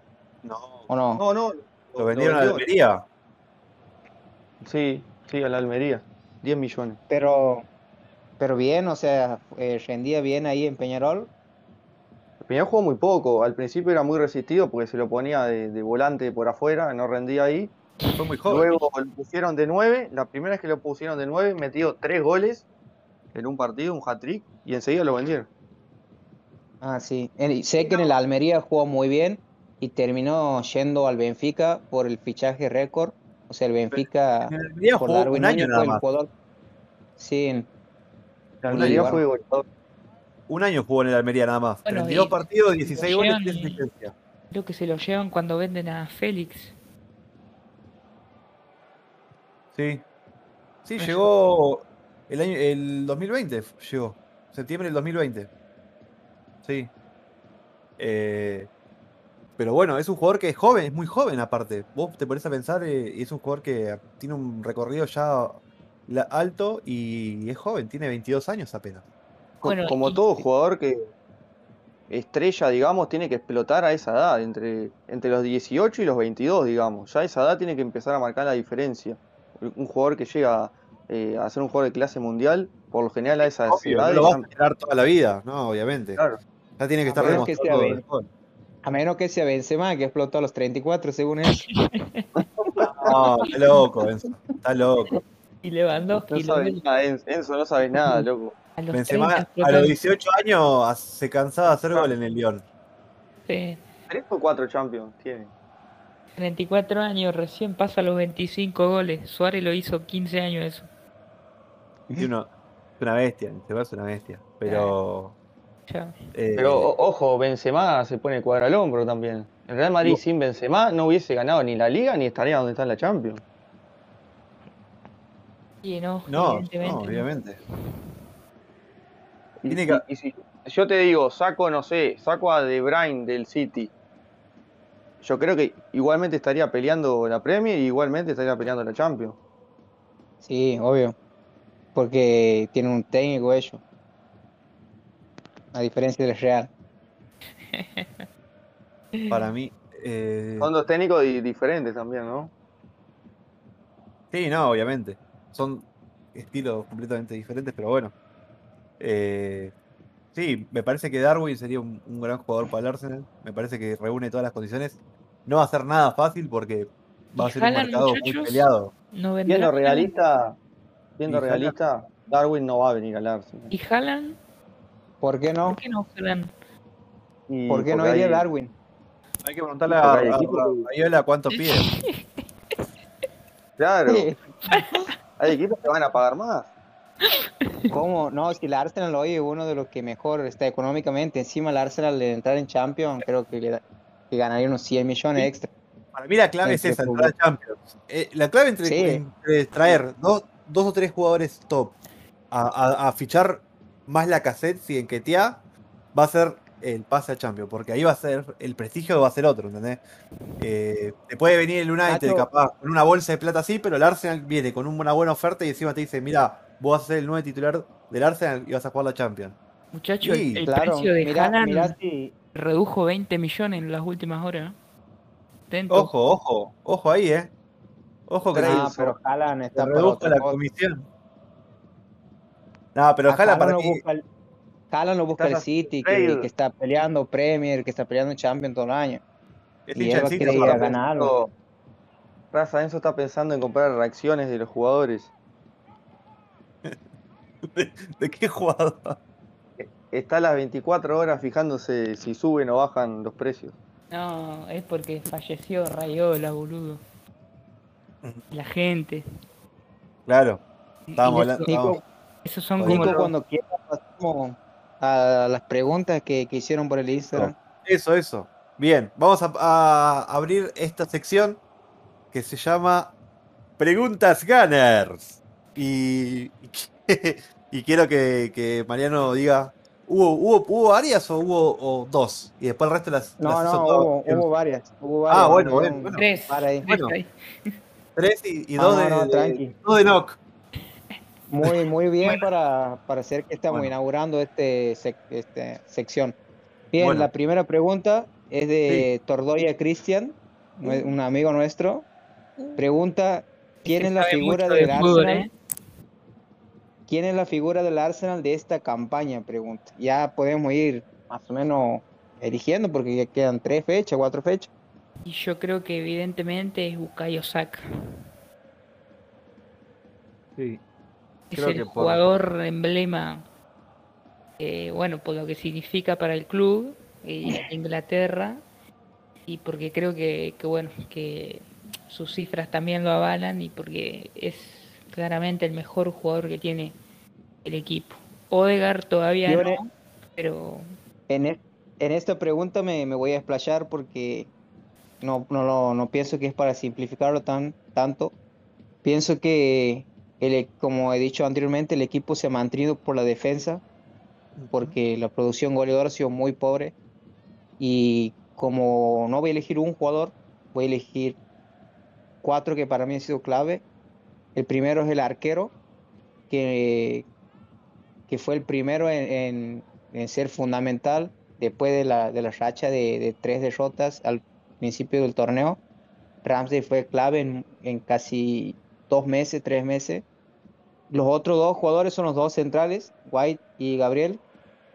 No. ¿O no? No, no. Lo, vendieron a la Almería. Sí, sí, a la Almería. 10 millones. Pero, pero bien, o sea, eh, rendía bien ahí en Peñarol. Peñarol jugó muy poco. Al principio era muy resistido porque se lo ponía de, de volante por afuera, no rendía ahí. Fue muy joven. Luego lo pusieron de 9. La primera vez que lo pusieron de 9, metió 3 goles en un partido, un hat-trick, y enseguida lo vendieron. Ah, sí. Sé que en el Almería jugó muy bien y terminó yendo al Benfica por el fichaje récord. O sea, el Benfica. En el Almería jugó un año nada más. Sí. En el Almería fue Un año jugó en el Almería nada más. Bueno, 32 partidos, 16 goles y asistencia. Creo que se lo llevan cuando venden a Félix. Sí. Sí, llegó el año el 2020 llegó. Septiembre del 2020. Sí. Eh, pero bueno, es un jugador que es joven, es muy joven aparte. Vos te pones a pensar eh, y es un jugador que tiene un recorrido ya alto y es joven, tiene 22 años apenas. Como todo jugador que estrella, digamos, tiene que explotar a esa edad, entre, entre los 18 y los 22, digamos. Ya a esa edad tiene que empezar a marcar la diferencia un jugador que llega eh, a ser un jugador de clase mundial, por lo general a esa edad. No lo va a esperar toda la vida, ¿no? Obviamente. Claro. Ya tiene que estar demostrado. a menos que sea Benzema, que explotó a los 34, según él. no, está loco, Está loco. Y Lewandowski. No sabes nada, Enzo, no sabes nada, loco. A los Benzema a los 18 años se cansaba de hacer gol en el Lyon. Sí. ¿Tres o cuatro Champions tiene? 34 años, recién pasa los 25 goles. Suárez lo hizo 15 años eso. Es una bestia, se es una bestia. Pero. Eh, pero ojo, Benzema se pone cuadra al hombro también. El Real Madrid sin Benzema no hubiese ganado ni la Liga ni estaría donde está la Champions. Y no, no, obviamente. Y, si yo te digo, saco, no sé, saco a De Bruyne del City yo creo que igualmente estaría peleando la Premier y igualmente estaría peleando la Champions. Sí, obvio. Porque tiene un técnico ellos. A diferencia del Real. Para mí. Eh... Son dos técnicos diferentes también, ¿no? Sí, no, obviamente. Son estilos completamente diferentes, pero bueno. Eh, sí, me parece que Darwin sería un, un, gran jugador para el Arsenal. Me parece que reúne todas las condiciones. No va a ser nada fácil porque va a ser un mercado muy peleado. No viendo realista, viendo realista, Darwin no va a venir al Arsenal. ¿Y Haaland? ¿Por qué no? ¿Por qué no, ¿Por qué no iría Darwin? Hay que preguntarle a, a, cuánto pide. claro. Hay equipos que van a pagar más. ¿Cómo? No, si el Arsenal hoy es uno de los que mejor está económicamente. Encima el Arsenal de entrar en Champions, creo que, le que ganaría unos 100 millones extra. Para mí la clave es esa, entrar en Champions. Eh, la clave entre, traer dos, dos, o tres jugadores top a, a, fichar más la cassette si en Ketia va a ser el pase a Champions, porque ahí va a ser, el prestigio va a ser otro, ¿entendés? Eh, te puede venir el United capaz con una bolsa de plata así, pero el Arsenal viene con una buena oferta y encima te dice, mira, vos vas a ser el nuevo titular del Arsenal y vas a jugar la Champions. Muchachos, el precio de Haaland redujo 20 millones en las últimas horas. Ojo, ojo, ojo ahí, eh. Ojo que no, pero Haaland está redujo la comisión. No, pero Haaland para mí... Haaland lo busca el City, que, está peleando Premier, que está peleando Champions todo el año. y él va a querer ir a ganarlo. Raza Enzo está pensando en comprar reacciones de los jugadores. ¿De, qué jugador? Está a las 24 horas fijándose si suben o bajan los precios. No, es porque falleció Rayola, boludo. La gente. Claro. Estábamos hablando. Esos son como cuando quieras pasamos a las preguntas que, hicieron por el Instagram. Eso, eso. Bien, vamos a, abrir esta sección que se llama Preguntas Gunners. Y, y, quiero que, Mariano diga, ¿hubo, hubo, ¿hubo varias o hubo dos? Y después el resto las... No, no, hubo, varias, Ah, bueno, bueno. Tres. Tres y, dos, de, dos de knock. Muy, muy bien para, para hacer que estamos inaugurando este, este sección. Bien, la primera pregunta es de Tordoya Cristian, un amigo nuestro. Pregunta, ¿quién es la figura del Arsenal? ¿eh? ¿Quién es la figura del Arsenal de esta campaña? Pregunta. Ya podemos ir más o menos eligiendo porque ya quedan tres fechas, cuatro fechas. Y yo creo que evidentemente es Bukayo Saka. Sí, es el jugador emblema, eh, bueno, por lo que significa para el club y Inglaterra, y porque creo que, bueno, que sus cifras también lo avalan y porque es claramente el mejor jugador que tiene el equipo. Odegar todavía no, pero... En, en esta pregunta me, me voy a explayar porque no, no, no pienso que es para simplificarlo tan, tanto. Pienso que e, como he dicho anteriormente, el equipo se ha mantenido por la defensa, porque la producción goleadora ha sido muy pobre. Y como no voy a elegir un jugador, voy a elegir cuatro que para mí han sido clave. El primero es el arquero, que, que fue el primero en, ser fundamental después de la, de la racha de, tres derrotas al principio del torneo. Ramsey fue clave en, en casi dos meses, tres meses. Los otros dos jugadores son los dos centrales, White y Gabriel,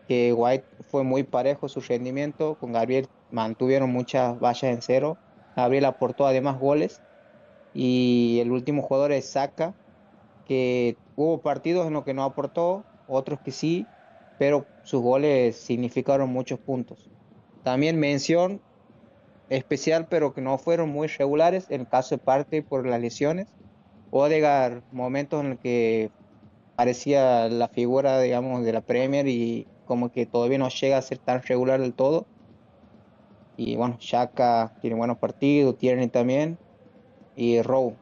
que White fue muy parejo su rendimiento, con Gabriel mantuvieron muchas vallas en cero, Gabriel aportó además goles, y el último jugador es Saka, que hubo partidos en los que no aportó, otros que sí, pero sus goles significaron muchos puntos. También mención especial, pero que no fueron muy regulares, en el caso de parte por las lesiones, Odegar, momentos en los que parecía la figura, digamos, de la Premier y como que todavía no llega a ser tan regular del todo. Y bueno, Shaka tiene buenos partidos, Tierney también. Y Rowe,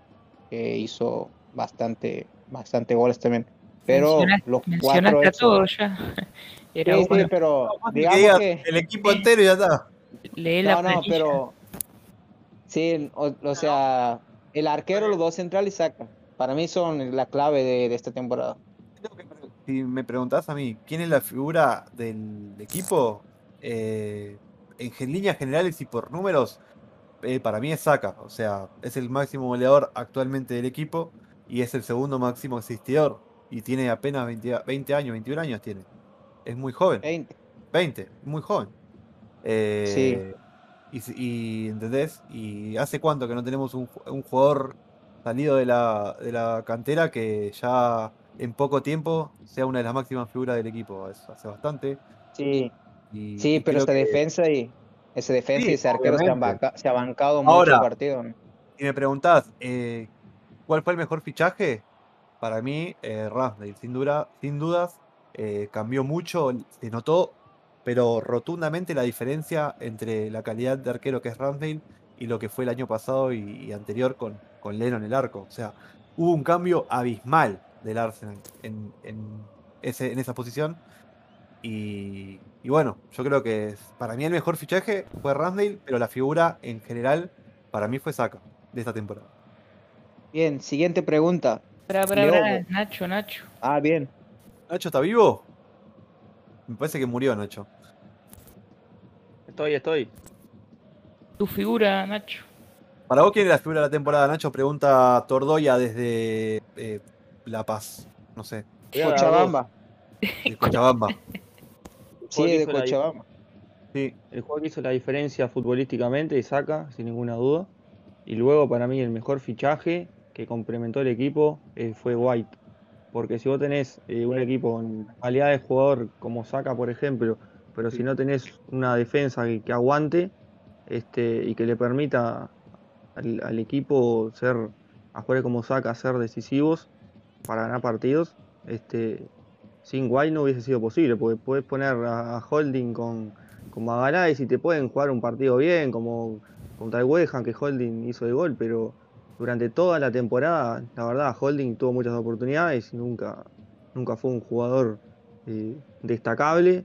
que hizo bastante, bastante goles también. Pero los cuatro. todos ya. Era sí, pero digamos que, el equipo entero ya está. Lee la no, no, pero. Sí, o sea, el arquero, los dos centrales saca. Para mí son la clave de, esta temporada. Si me preguntás a mí, ¿quién es la figura del equipo? Eh, en líneas generales y por números, eh, para mí es Saka. O sea, es el máximo goleador actualmente del equipo y es el segundo máximo asistidor. Y tiene apenas 20, años, 21 años tiene. Es muy joven. 20. 20, muy joven. Eh, sí. Y, ¿entendés? Y hace cuánto que no tenemos un, jugador salido de la, de la cantera que ya en poco tiempo sea una de las máximas figuras del equipo. Eso hace bastante. Sí, sí pero esa defensa y ese defensa y ese arquero se, ha bancado mucho el partido. Y me preguntás, eh, ¿cuál fue el mejor fichaje? Para mí, eh, sin, duda, sin dudas, eh, cambió mucho, se notó, pero rotundamente la diferencia entre la calidad de arquero que es Ramsdale y lo que fue el año pasado y, anterior con, con Leno en el arco. O sea, hubo un cambio abismal del Arsenal en, ese, en esa posición. Y, bueno, yo creo que para mí el mejor fichaje fue Ramsdale, pero la figura en general para mí fue Saka de esta temporada. Bien, siguiente pregunta. Nacho, Nacho. Ah, bien. ¿Nacho está vivo? Me parece que murió Nacho. Estoy, estoy. Tu figura, Nacho. Para vos, ¿quién es la figura de la temporada, Nacho? Pregunta Tordoya desde eh, La Paz. No sé. Cochabamba. De Cochabamba. Sí, de Cochabamba. Sí. El juego que hizo la diferencia futbolísticamente y saca, sin ninguna duda. Y luego, para mí, el mejor fichaje que complementó el equipo eh, fue White. Porque si vos tenés eh, un equipo con calidad de jugador como Saca, por ejemplo, pero si no tenés una defensa que, aguante este, y que le permita al, equipo ser, a jugar como saca, ser decisivos para ganar partidos, este, sin Guay no hubiese sido posible, porque puedes poner a, Holding con, con Magaláes y te pueden jugar un partido bien, como contra el West que Holding hizo de gol, pero durante toda la temporada, la verdad, Holding tuvo muchas oportunidades y nunca, nunca fue un jugador eh, destacable.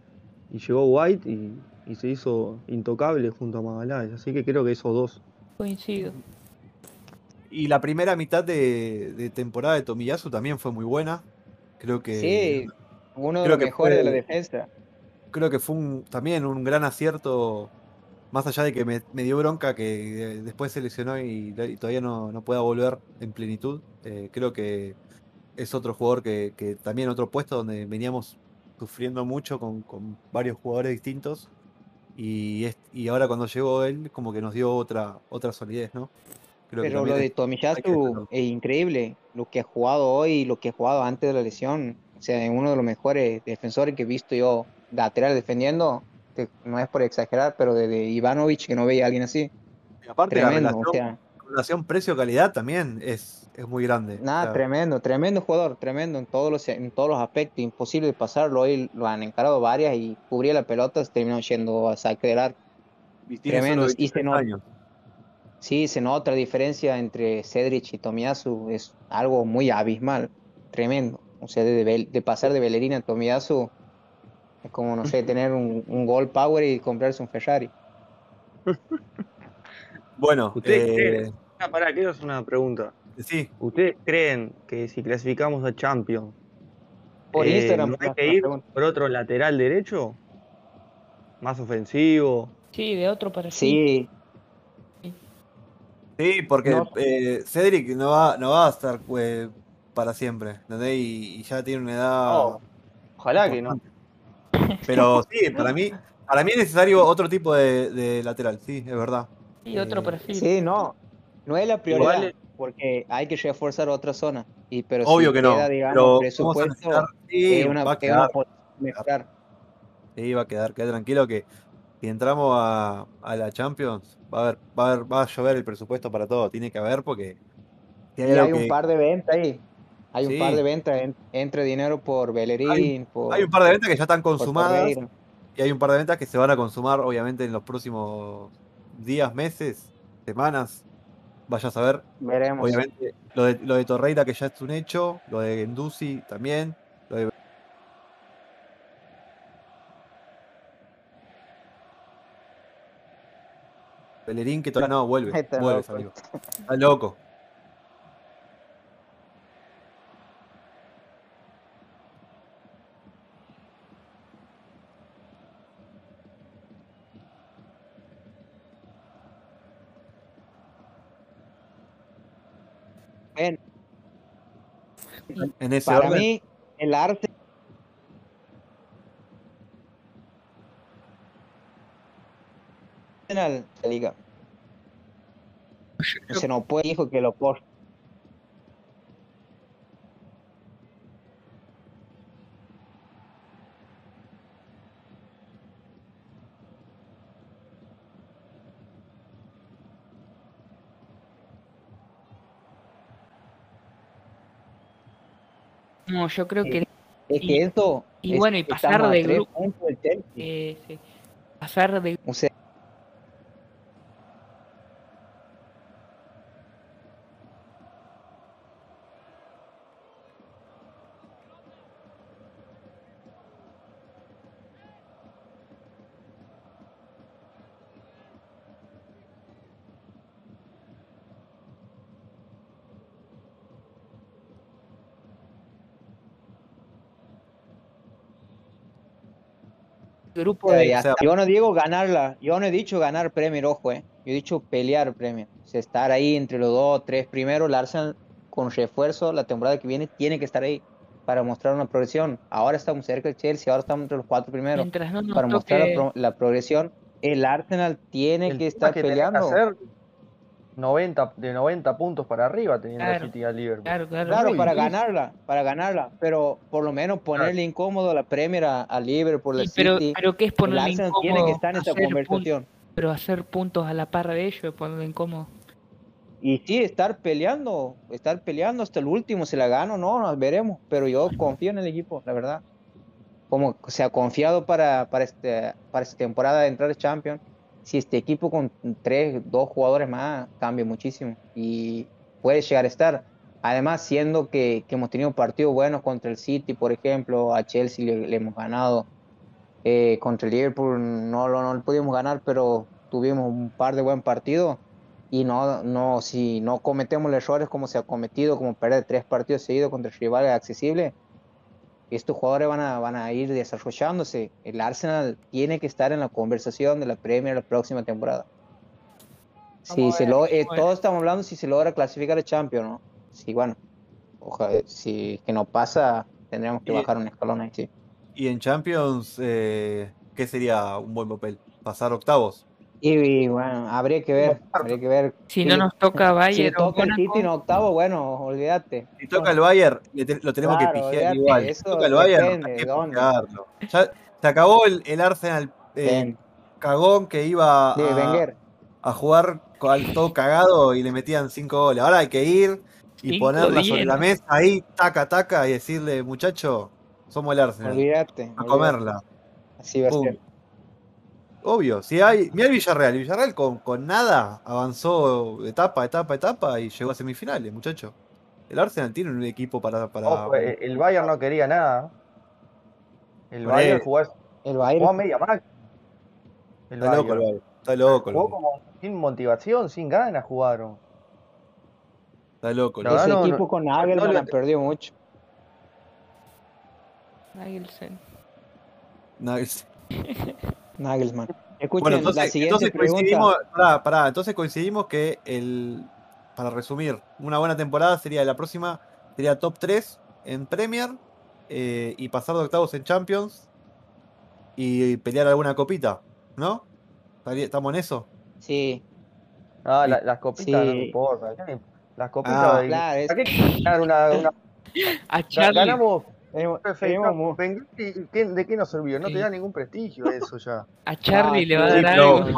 Y llegó White y, y, se hizo intocable junto a Magaláes. Así que creo que esos dos Coincido. Y la primera mitad de, temporada de Tomiyasu también fue muy buena. Creo que. Sí, uno de los mejores de la defensa. Creo que fue un, también un gran acierto. Más allá de que me, dio bronca que después se lesionó y, todavía no, pueda volver en plenitud. Eh, creo que es otro jugador que, que, también otro puesto donde veníamos sufriendo mucho con, con varios jugadores distintos y, y ahora cuando llegó él, como que nos dio otra, otra solidez, ¿no? Pero lo de Tomiyasu es increíble. Lo que ha jugado hoy y lo que ha jugado antes de la lesión. O sea, uno de los mejores defensores que he visto yo lateral defendiendo. no es por exagerar, pero desde Ivanovic que no veía a alguien así. aparte, Tremendo, la relación precio-calidad también es, es muy grande. Nada, tremendo, tremendo jugador, tremendo en todos los en todos los aspectos, imposible de pasarlo, hoy lo han encarado varias y cubría la pelota, se terminó yendo a saque del arco. Tremendo, y se nota, sí, se nota la diferencia entre Cedric y Tomiyasu, es algo muy abismal, tremendo. O sea, de, pasar de Bellerín a Tomiyasu es como, no sé, tener un, un gol power y comprarse un Ferrari. Bueno, eh... Ah, para, quiero hacer una pregunta. Sí. ¿Ustedes creen que si clasificamos a Champions, por eh, Instagram, hay que ir por otro lateral derecho? ¿Más ofensivo? Sí, de otro para sí. Sí, porque eh, Cedric no va, no va a estar pues, para siempre, ¿entendés? Y, ya tiene una edad. Oh, ojalá que no. Pero sí, para mí, para mí es necesario otro tipo de lateral, sí, es verdad. Y otro eh, perfil. Sí, no. No es la prioridad, porque hay que reforzar otra zona. Y, pero Obvio que no. pero presupuesto, sí, una, va a quedar. mejorar. Sí, va a quedar, queda tranquilo que si entramos a, a, la Champions, va a, haber, va, a haber, va a llover el presupuesto para todo. Tiene que haber porque. hay, hay un par de ventas ahí. Hay un par de ventas, entre dinero por Bellerín. Hay, por, hay un par de ventas que ya están consumadas. Y hay un par de ventas que se van a consumar, obviamente, en los próximos días, meses, semanas. Vaya a saber. Veremos. Obviamente, lo de, lo de Torreira, que ya es un hecho. Lo de Gendusi también. Lo de Bellerín, que todavía no vuelve. vuelve, Está loco. En ese Para mí, el arte la liga. Se no puede, hijo, que lo por No, yo creo que. Es que esto. Y bueno, y pasar de grupo. Eh, sí. Pasar de. O sea, grupo de... yo no digo ganarla, yo no he dicho ganar premio, ojo, eh. yo he dicho pelear premio. O estar ahí entre los dos, tres primeros, el Arsenal con refuerzo la temporada que viene tiene que estar ahí para mostrar una progresión. Ahora estamos cerca del Chelsea, ahora estamos entre los cuatro primeros. para mostrar la, progresión, el Arsenal tiene que estar peleando. 90, de 90 puntos para arriba teniendo claro, City a Liverpool. Claro, claro, para ganarla, para ganarla, pero por lo menos ponerle incómodo a la Premier a, Liverpool, a pero, City. Pero ¿qué es ponerle incómodo? tiene que estar en esa conversación. pero hacer puntos a la par de ellos es ponerle incómodo. Y sí, estar peleando, estar peleando hasta el último, si la gano no, nos veremos, pero yo confío en el equipo, la verdad. Como se ha confiado para, para, este, para esta temporada de entrar a Champions si este equipo con tres, dos jugadores más cambia muchísimo y puede llegar a estar. Además, siendo que, hemos tenido partidos buenos contra el City, por ejemplo, a Chelsea le, hemos ganado, eh, contra el Liverpool no lo no, pudimos ganar, pero tuvimos un par de buen partidos y no, no, si no cometemos errores como se ha cometido, como perder tres partidos seguidos contra rivales accesibles, estos jugadores van a, van a ir desarrollándose. El Arsenal tiene que estar en la conversación de la Premier la próxima temporada. Si se lo, eh, todos estamos hablando si se logra clasificar el Champions, ¿no? Sí, bueno, ojalá, si que no pasa, tendríamos que bajar un escalón ahí, sí. ¿Y en Champions eh, qué sería un buen papel? ¿Pasar octavos? Y, bueno, habría que ver, habría que ver. Si no nos toca Bayern si toca el City en octavo, bueno, olvídate. Si toca el Bayern, lo tenemos que pijear igual. si toca el Bayern, hay que Ya, se acabó el, el Arsenal eh, cagón que iba a, a jugar con todo cagado y le metían cinco goles. Ahora hay que ir y ponerla sobre la mesa ahí, taca, taca, y decirle, muchacho, somos el Arsenal. Olvídate. A comerla. Así va a ser. Obvio, si hay. Mira el Villarreal, el Villarreal con, con nada avanzó etapa, etapa, etapa y llegó a semifinales, muchacho. El Arsenal tiene un equipo para. para... Eh, el Bayern no quería nada. El Bayern jugó, el Bayern. jugó a media máquina. Está loco el Bayern. Está loco. Jugó como sin motivación, sin ganas jugaron. Está loco. Ese equipo con Nagelman no, perdió mucho. Nagelsen. Nagelsen. Nagelsmann. bueno, entonces, coincidimos, entonces coincidimos que el, para resumir, una buena temporada sería la próxima, sería top 3 en Premier eh, y pasar de octavos en Champions y pelear alguna copita, ¿no? ¿Estamos en eso? Sí. Ah, las copitas no importa. Las copitas. Ah, claro, es... una, una... A Charlie. Ganamos ¿De qué nos sirvió? No te da ningún prestigio eso ya. A Charlie le va a dar algo.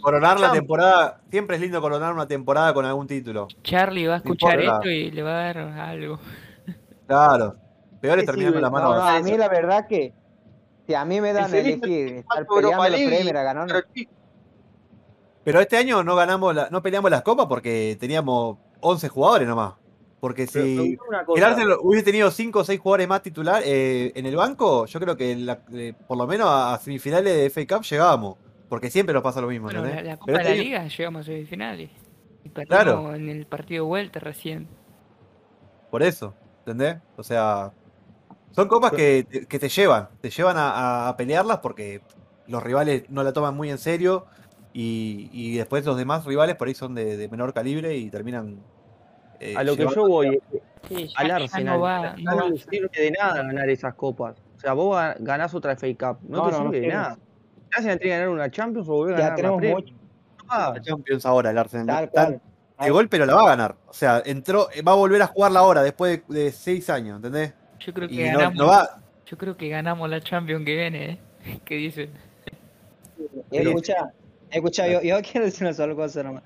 Coronar, la temporada. Siempre es lindo coronar una temporada con algún título. Charlie va a escuchar esto y le va a dar algo. Claro. Peor es terminar con la mano. a mí la verdad que si a mí me dan a elegir estar peleando la Premier a ganar. Pero este año no ganamos la, no peleamos las copas porque teníamos 11 jugadores nomás. Porque si el Arsenal hubiese tenido 5 o 6 jugadores más titular eh, en el banco, yo creo que eh, por lo menos a, semifinales de FA Cup llegábamos. Porque siempre nos pasa lo mismo. Bueno, la, Copa de la este Liga llegamos a semifinales. Y claro. en el partido vuelta recién. Por eso, ¿entendés? O sea, son copas que, te llevan, te llevan a, pelearlas porque los rivales no la toman muy en serio y, después los demás rivales por ahí son de menor calibre y terminan eh, a lo que yo voy al Arsenal, no, va, no, no sirve de nada ganar esas copas. O sea, vos ganás otra FA Cup, no, te sirve de nada. El Arsenal tiene que ganar una Champions o volver a ganar mucho. La Champions ahora, el Arsenal. De gol, pero la va a ganar. O sea, entró, va a volver a jugarla ahora, después de, seis años, ¿entendés? Yo creo que ganamos. Yo creo que ganamos la Champions que viene, ¿eh? ¿Qué dicen? Escucha, escucha, yo, yo quiero decir una sola cosa nomás.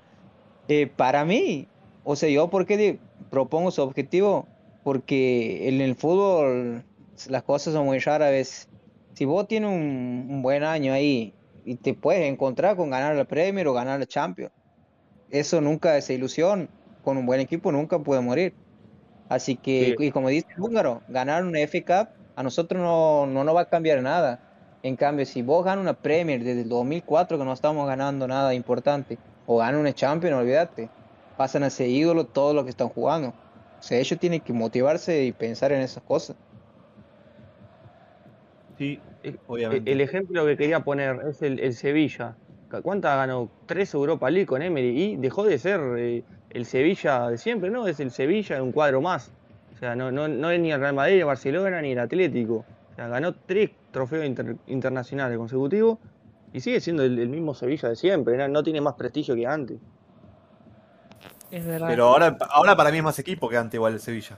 Eh, para mí, o sea, yo porque propongo su objetivo, porque en el fútbol las cosas son muy raras a veces. Si vos tienes un, buen año ahí y te puedes encontrar con ganar la Premier o ganar la Champions, eso nunca, es ilusión con un buen equipo nunca puede morir. Así que, y como dice el húngaro, ganar una F Cup a nosotros no, no nos va a cambiar nada. En cambio, si vos ganas una Premier desde el 2004 que no estamos ganando nada importante, o ganas una Champions, olvídate, pasan a ser ídolos todos los que están jugando. O sea, ellos tienen que motivarse y pensar en esas cosas. Sí, eh, obviamente. El ejemplo que quería poner es el, Sevilla. ¿Cuántas ganó? Tres Europa League con Emery y dejó de ser eh, el Sevilla de siempre, ¿no? Es el Sevilla de un cuadro más. O sea, no, no, no es ni el Real Madrid, el Barcelona, ni el Atlético. O sea, ganó tres trofeos internacionales consecutivos y sigue siendo el, mismo Sevilla de siempre. ¿no? tiene más prestigio que antes. Es verdad. Pero ahora, ahora para mí es más equipo que antes igual el Sevilla.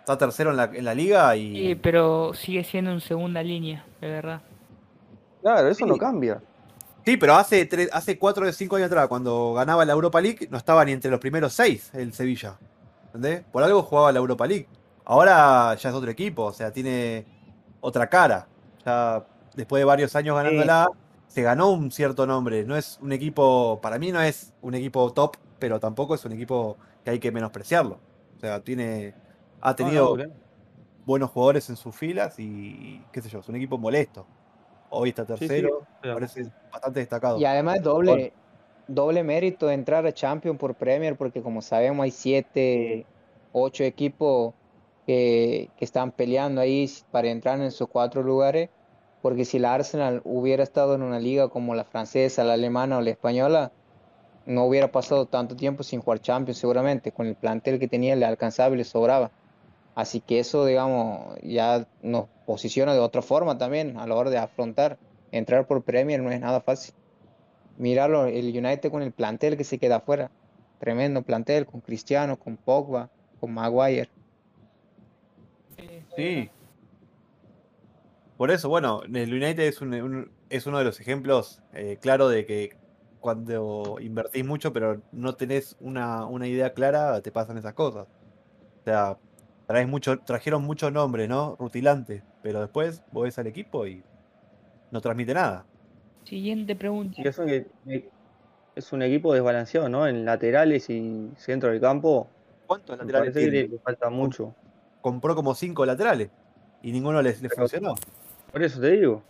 Está tercero en la, en la liga y... Sí, pero sigue siendo en segunda línea, de verdad. Claro, eso no cambia. Sí, pero hace, tres, hace cuatro de cinco años atrás, cuando ganaba la Europa League, no estaba ni entre los primeros seis el Sevilla. ¿Entendés? Por algo jugaba la Europa League. Ahora ya es otro equipo, o sea, tiene otra cara. Ya después de varios años ganándola, se ganó un cierto nombre. No es un equipo, para mí no es un equipo top, pero tampoco es un equipo que hay que menospreciarlo. O sea, tiene, ha tenido buenos jugadores en sus filas y qué sé yo, es un equipo molesto hoy está tercero, parece bastante destacado. Y además doble, doble mérito entrar a Champions por Premier, porque como sabemos hay siete, ocho equipos que, están peleando ahí para entrar en esos cuatro lugares, porque si la Arsenal hubiera estado en una liga como la francesa, la alemana o la española, no hubiera pasado tanto tiempo sin jugar Champions seguramente, con el plantel que tenía le alcanzaba y le sobraba. Así que eso, digamos, ya nos posiciona de otra forma también a la hora de afrontar. Entrar por Premier no es nada fácil. Míralo, el United con el plantel que se queda afuera. Tremendo plantel, con Cristiano, con Pogba, con Maguire. Sí. Por eso, bueno, el United es, es uno de los ejemplos eh, claros de que cuando invertís mucho pero no tenés una, una idea clara, te pasan esas cosas. O sea, mucho, trajeron mucho nombre, ¿no? Rutilante. Pero después vos ves al equipo y no transmite nada. Siguiente pregunta. es, un, equipo desbalanceado, ¿no? En laterales y centro del campo. ¿Cuántos laterales tiene? Le falta mucho. Compró como cinco laterales y ninguno les, funcionó. Por eso te digo.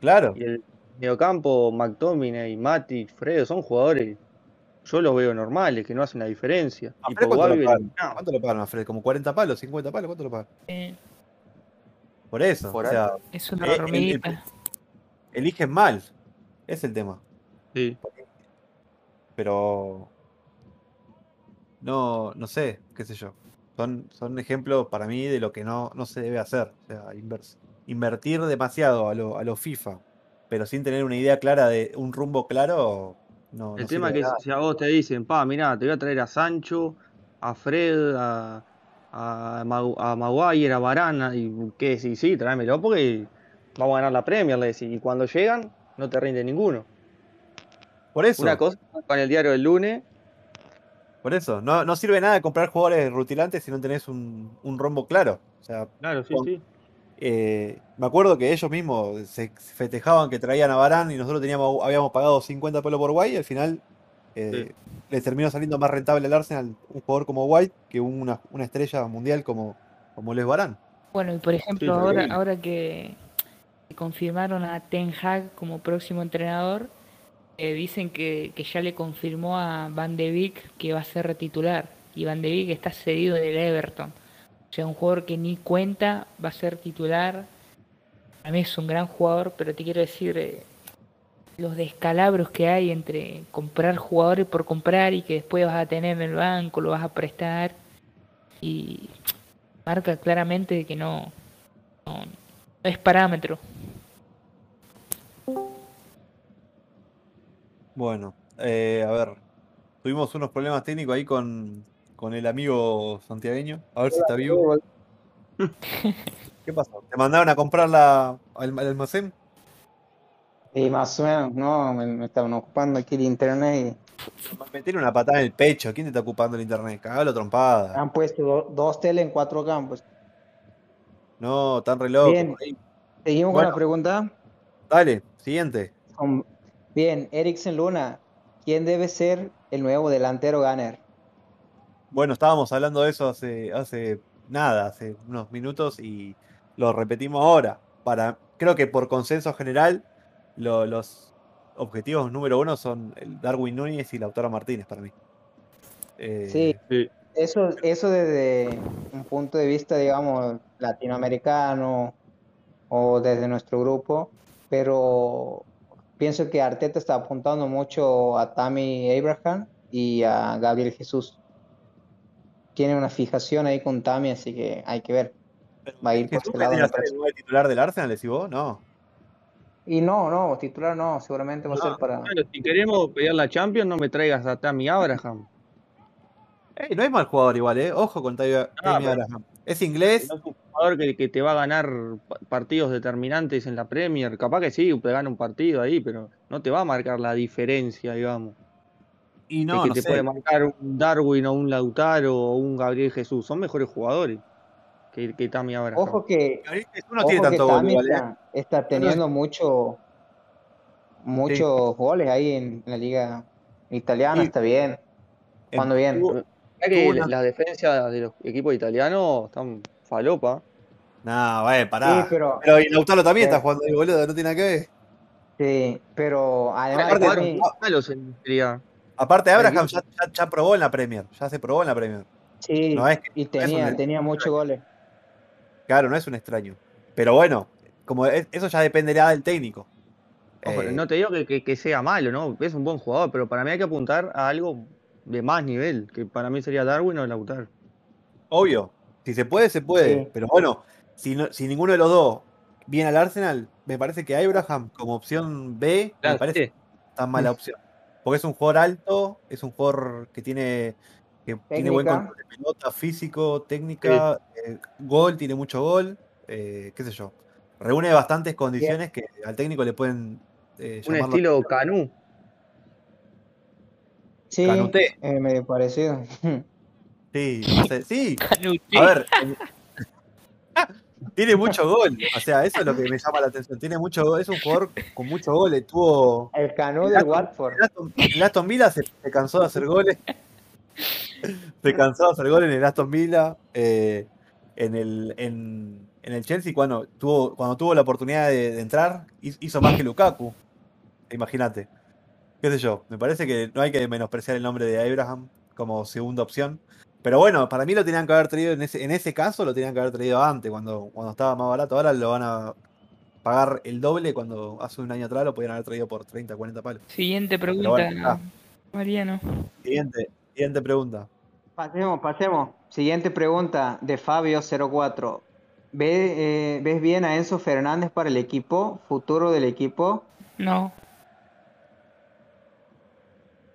Claro. Y el mediocampo, McTominay, Mati, Fredo, son jugadores yo los veo normales, que no hacen la diferencia. ¿cuánto, le pagan a Fred? ¿Como 40 palos, 50 palos? ¿Cuánto le pagan? Por eso, o sea, es una eh, eligen mal, es el tema. Sí. Pero no, no sé, qué sé yo. Son, son ejemplos para mí de lo que no, no se debe hacer. O sea, invertir demasiado a lo, a lo FIFA, pero sin tener una idea clara de un rumbo claro, el tema es que si a vos te dicen, pa, mirá, te voy a traer a Sancho, a Fred, a, a, Maguire, a Barana, y qué sí, sí, tráemelo porque vamos a ganar la Premier, le decís. Y cuando llegan, no te rinde ninguno. Por eso. Una cosa con el diario del lunes. Por eso, no, no sirve nada comprar jugadores rutilantes si no tenés un, un rombo claro. O sea, claro, sí, sí. Eh, me acuerdo que ellos mismos se festejaban que traían a Barán y nosotros teníamos, habíamos pagado 50 pelos por White y al final eh, les terminó saliendo más rentable al Arsenal un jugador como White que una, estrella mundial como, como Les Barán. Bueno, y por ejemplo, ahora, ahora que confirmaron a Ten Hag como próximo entrenador, eh, dicen que, que, ya le confirmó a Van de Beek que va a ser titular. Y Van de Beek está cedido del Everton. O sea, un jugador que ni cuenta va a ser titular. A mí es un gran jugador, pero te quiero decir eh, los descalabros que hay entre comprar jugadores por comprar y que después vas a tener en el banco, lo vas a prestar. Y marca claramente que no, es parámetro. Bueno, eh, a ver, tuvimos unos problemas técnicos ahí con, con el amigo santiagueño. A ver si está vivo. ¿Qué pasó? ¿Te mandaron a comprarla al, almacén? Sí, más o menos, no, me, estaban ocupando aquí el internet Meter una patada en el pecho. ¿Quién te está ocupando el internet? Cagalo trompada. Han puesto dos tele en cuatro campos. No, tan reloj. Bien. Seguimos con la pregunta. Dale, siguiente. Bien, Eriksen Luna. ¿Quién debe ser el nuevo delantero Gunner? Bueno, estábamos hablando de eso hace, hace nada, hace unos minutos y lo repetimos ahora. Para, creo que por consenso general, los objetivos número uno son el Darwin Núñez y Lautaro Martínez para mí. Eh, sí, Eso, eso desde un punto de vista, digamos, latinoamericano o desde nuestro grupo, pero pienso que Arteta está apuntando mucho a Tammy Abraham y a Gabriel Jesús. Tiene una fijación ahí con Tammy, así que hay que ver. Va a ir por este lado. el titular del Arsenal, decís vos? No. Y no, no, titular no, seguramente va a ser para. Bueno, si queremos pelear la Champions, no me traigas a Tammy Abraham. no es mal jugador igual, ¿eh? Ojo con Tammy, Abraham. Es inglés. es un jugador que, te va a ganar partidos determinantes en la Premier. Capaz que sí, te gana un partido ahí, pero no te va a marcar la diferencia, digamos. Y no, que te puede marcar un Darwin o un Lautaro o un Gabriel Jesús. Son mejores jugadores que, que Tami ahora. Ojo que, no tiene tanto gol, ¿eh? está, teniendo mucho, muchos goles ahí en, la liga italiana, está bien. Jugando bien. que la defensa de los equipos italianos están falopa. No, vaya, pará. pero, pero y Lautaro también está jugando ahí, boludo, no tiene nada que ver. Sí, pero además. Aparte, malos en Aparte, Abraham ya, ya, probó en la Premier, ya se probó en la Premier. Sí, no es y tenía, tenía muchos goles. Claro, no es un extraño. Pero bueno, como eso ya dependerá del técnico. Eh, no te digo que, sea malo, ¿no? Es un buen jugador, pero para mí hay que apuntar a algo de más nivel, que para mí sería Darwin o Lautaro. Obvio, si se puede, se puede. Pero bueno, si, si ninguno de los dos viene al Arsenal, me parece que Abraham como opción B me parece tan mala opción. Porque es un jugador alto, es un jugador que tiene que tiene buen control de pelota, físico, técnica, eh, gol, tiene mucho gol, eh, qué sé yo. Reúne bastantes condiciones que al técnico le pueden. Eh, Un estilo Canú. Sí, eh, medio parecido. Sí, sí. A ver. tiene mucho gol. O sea, eso es lo que me llama la atención. Tiene mucho Es un jugador con mucho gol. Estuvo. El Canú de Watford. En Aston, Villa se, cansó de hacer goles. Se cansó de hacer goles en el Aston Villa. Eh, en, el, en, el Chelsea, cuando tuvo, cuando tuvo la oportunidad de, entrar, hizo más que Lukaku. Imagínate. Qué sé yo. Me parece que no hay que menospreciar el nombre de Abraham como segunda opción. Pero bueno, para mí lo tenían que haber traído en ese, en ese caso, lo tenían que haber traído antes, cuando, cuando estaba más barato. Ahora lo van a pagar el doble cuando hace un año atrás lo podían haber traído por 30, 40 palos. Siguiente pregunta, Mariano. Siguiente, siguiente pregunta. Pasemos, pasemos. Siguiente pregunta de Fabio04. ¿Ve, eh, ¿Ves bien a Enzo Fernández para el equipo? ¿Futuro del equipo? No.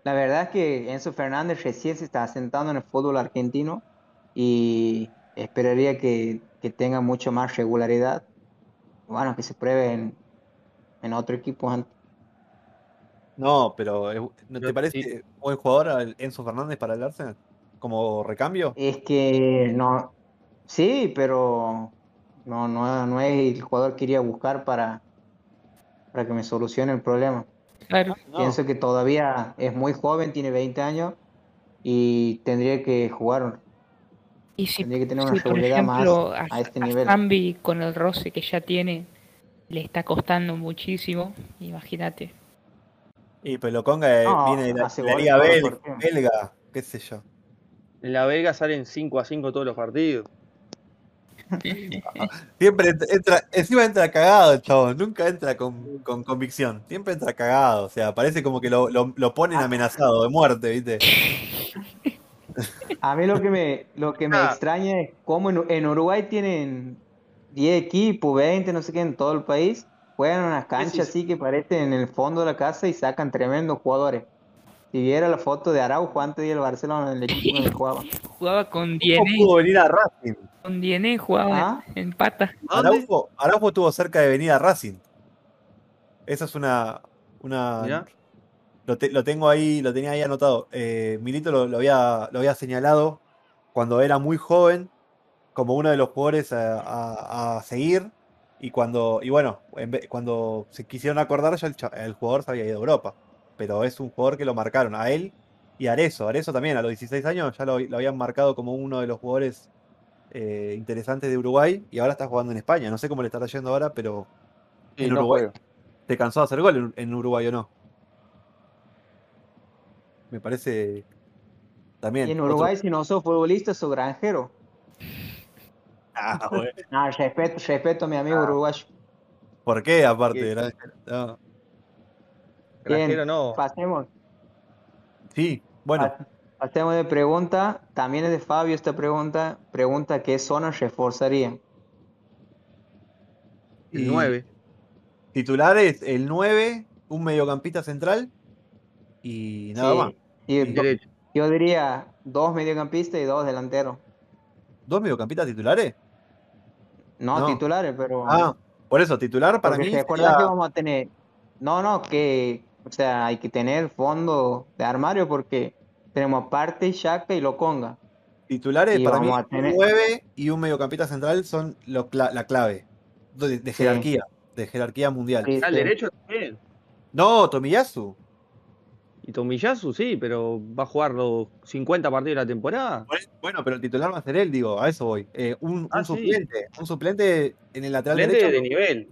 La verdad es que Enzo Fernández recién se está asentando en el fútbol argentino y esperaría que, tenga mucho más regularidad. Bueno, que se pruebe en, en otro equipo antes. No, pero ¿no te parece buen jugador Enzo Fernández para el Arsenal? como recambio? Es que no, sí, pero no, no, no es el jugador que iría a buscar para, para que me solucione el problema. Claro. Pienso que todavía es muy joven, tiene 20 años y tendría que jugar. Y si, tendría que tener una seguridad más a, este nivel. Zambi con el roce que ya tiene le está costando muchísimo, imagínate. Y pues lo conga viene de la, Liga belga, qué sé yo. En la Vega salen 5 a 5 todos los partidos. Siempre entra, encima entra cagado el chavo, nunca entra con, convicción, siempre entra cagado, o sea, parece como que lo, lo, ponen amenazado de muerte, ¿viste? A mí lo que me, lo que me ah. extraña es cómo en, Uruguay tienen 10 equipos, 20, no sé qué, en todo el país, juegan en unas canchas así que parecen en el fondo de la casa y sacan tremendos jugadores. Si viera la foto de Araujo antes de ir al Barcelona en el equipo donde jugaba. Jugaba con. ¿Cómo pudo venir a Racing? Con Diené jugaba ¿Ah? en pata. Araujo, estuvo cerca de venir a Racing. Esa es una. una lo, tengo ahí, lo tenía ahí anotado. Eh, Milito lo, había, lo había señalado cuando era muy joven como uno de los jugadores a, seguir. Y cuando, y bueno, cuando se quisieron acordar, ya el, jugador se había ido a Europa. Pero es un jugador que lo marcaron a él y a Arezo. Arezo también, a los 16 años, ya lo, habían marcado como uno de los jugadores eh, interesantes de Uruguay. Y ahora está jugando en España. No sé cómo le está yendo ahora, pero en Uruguay. ¿Te cansó de hacer gol en Uruguay o no? Me parece también. Y en Uruguay, si no sos futbolista, sos granjero. Ah, bueno. no, respeto, respeto a mi amigo ah. uruguayo. ¿Por qué, aparte de granjero? No. Granjero no. Pasemos. Sí, bueno. Pasemos de pregunta. También es de Fabio esta pregunta. Pregunta: ¿qué zona reforzaría? El 9. Titulares: el 9, un mediocampista central y nada más. yo diría dos mediocampistas y dos delanteros. ¿Dos mediocampistas titulares? No, titulares, pero. Ah, por eso, titular para mí. ¿Te acuerdas que vamos a tener? No, no, que. O sea, hay que tener fondo de armario porque tenemos parte, Shaka y Loconga. Titulares para mí, tener... nueve y un mediocampista central son la clave de, jerarquía, de jerarquía mundial. ¿Al derecho también? No, Tomiyasu. Y Tomiyasu sí, pero va a jugar los 50 partidos de la temporada. Bueno, pero el titular va a ser él, digo, a eso voy. Eh, un, ah, suplente, un suplente en el lateral suplente de nivel.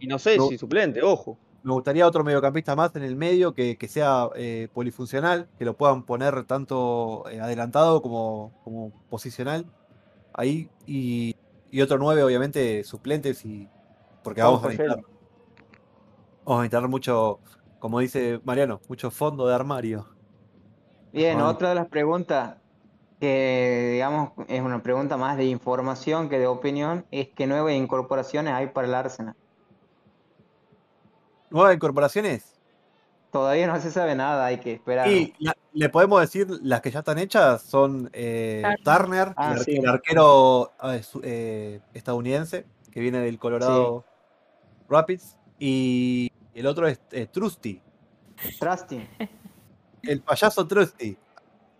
Y no sé si suplente, ojo. Me gustaría otro mediocampista más en el medio que, sea eh, polifuncional, que lo puedan poner tanto eh, adelantado como, como posicional ahí. Y, otro nueve, obviamente, suplentes, y porque vamos a necesitar, vamos a necesitar mucho como dice Mariano, mucho fondo de armario. Bien, otra de las preguntas que, digamos, es una pregunta más de información que de opinión, es qué nuevas incorporaciones hay para el Arsenal. ¿Nuevas incorporaciones? Todavía no se sabe nada, hay que esperar. Y le podemos decir, las que ya están hechas son eh, Turner, ah, el, arquero eh, estadounidense, que viene del Colorado Rapids, y el otro es Trusty. Trusty. El payaso Trusty.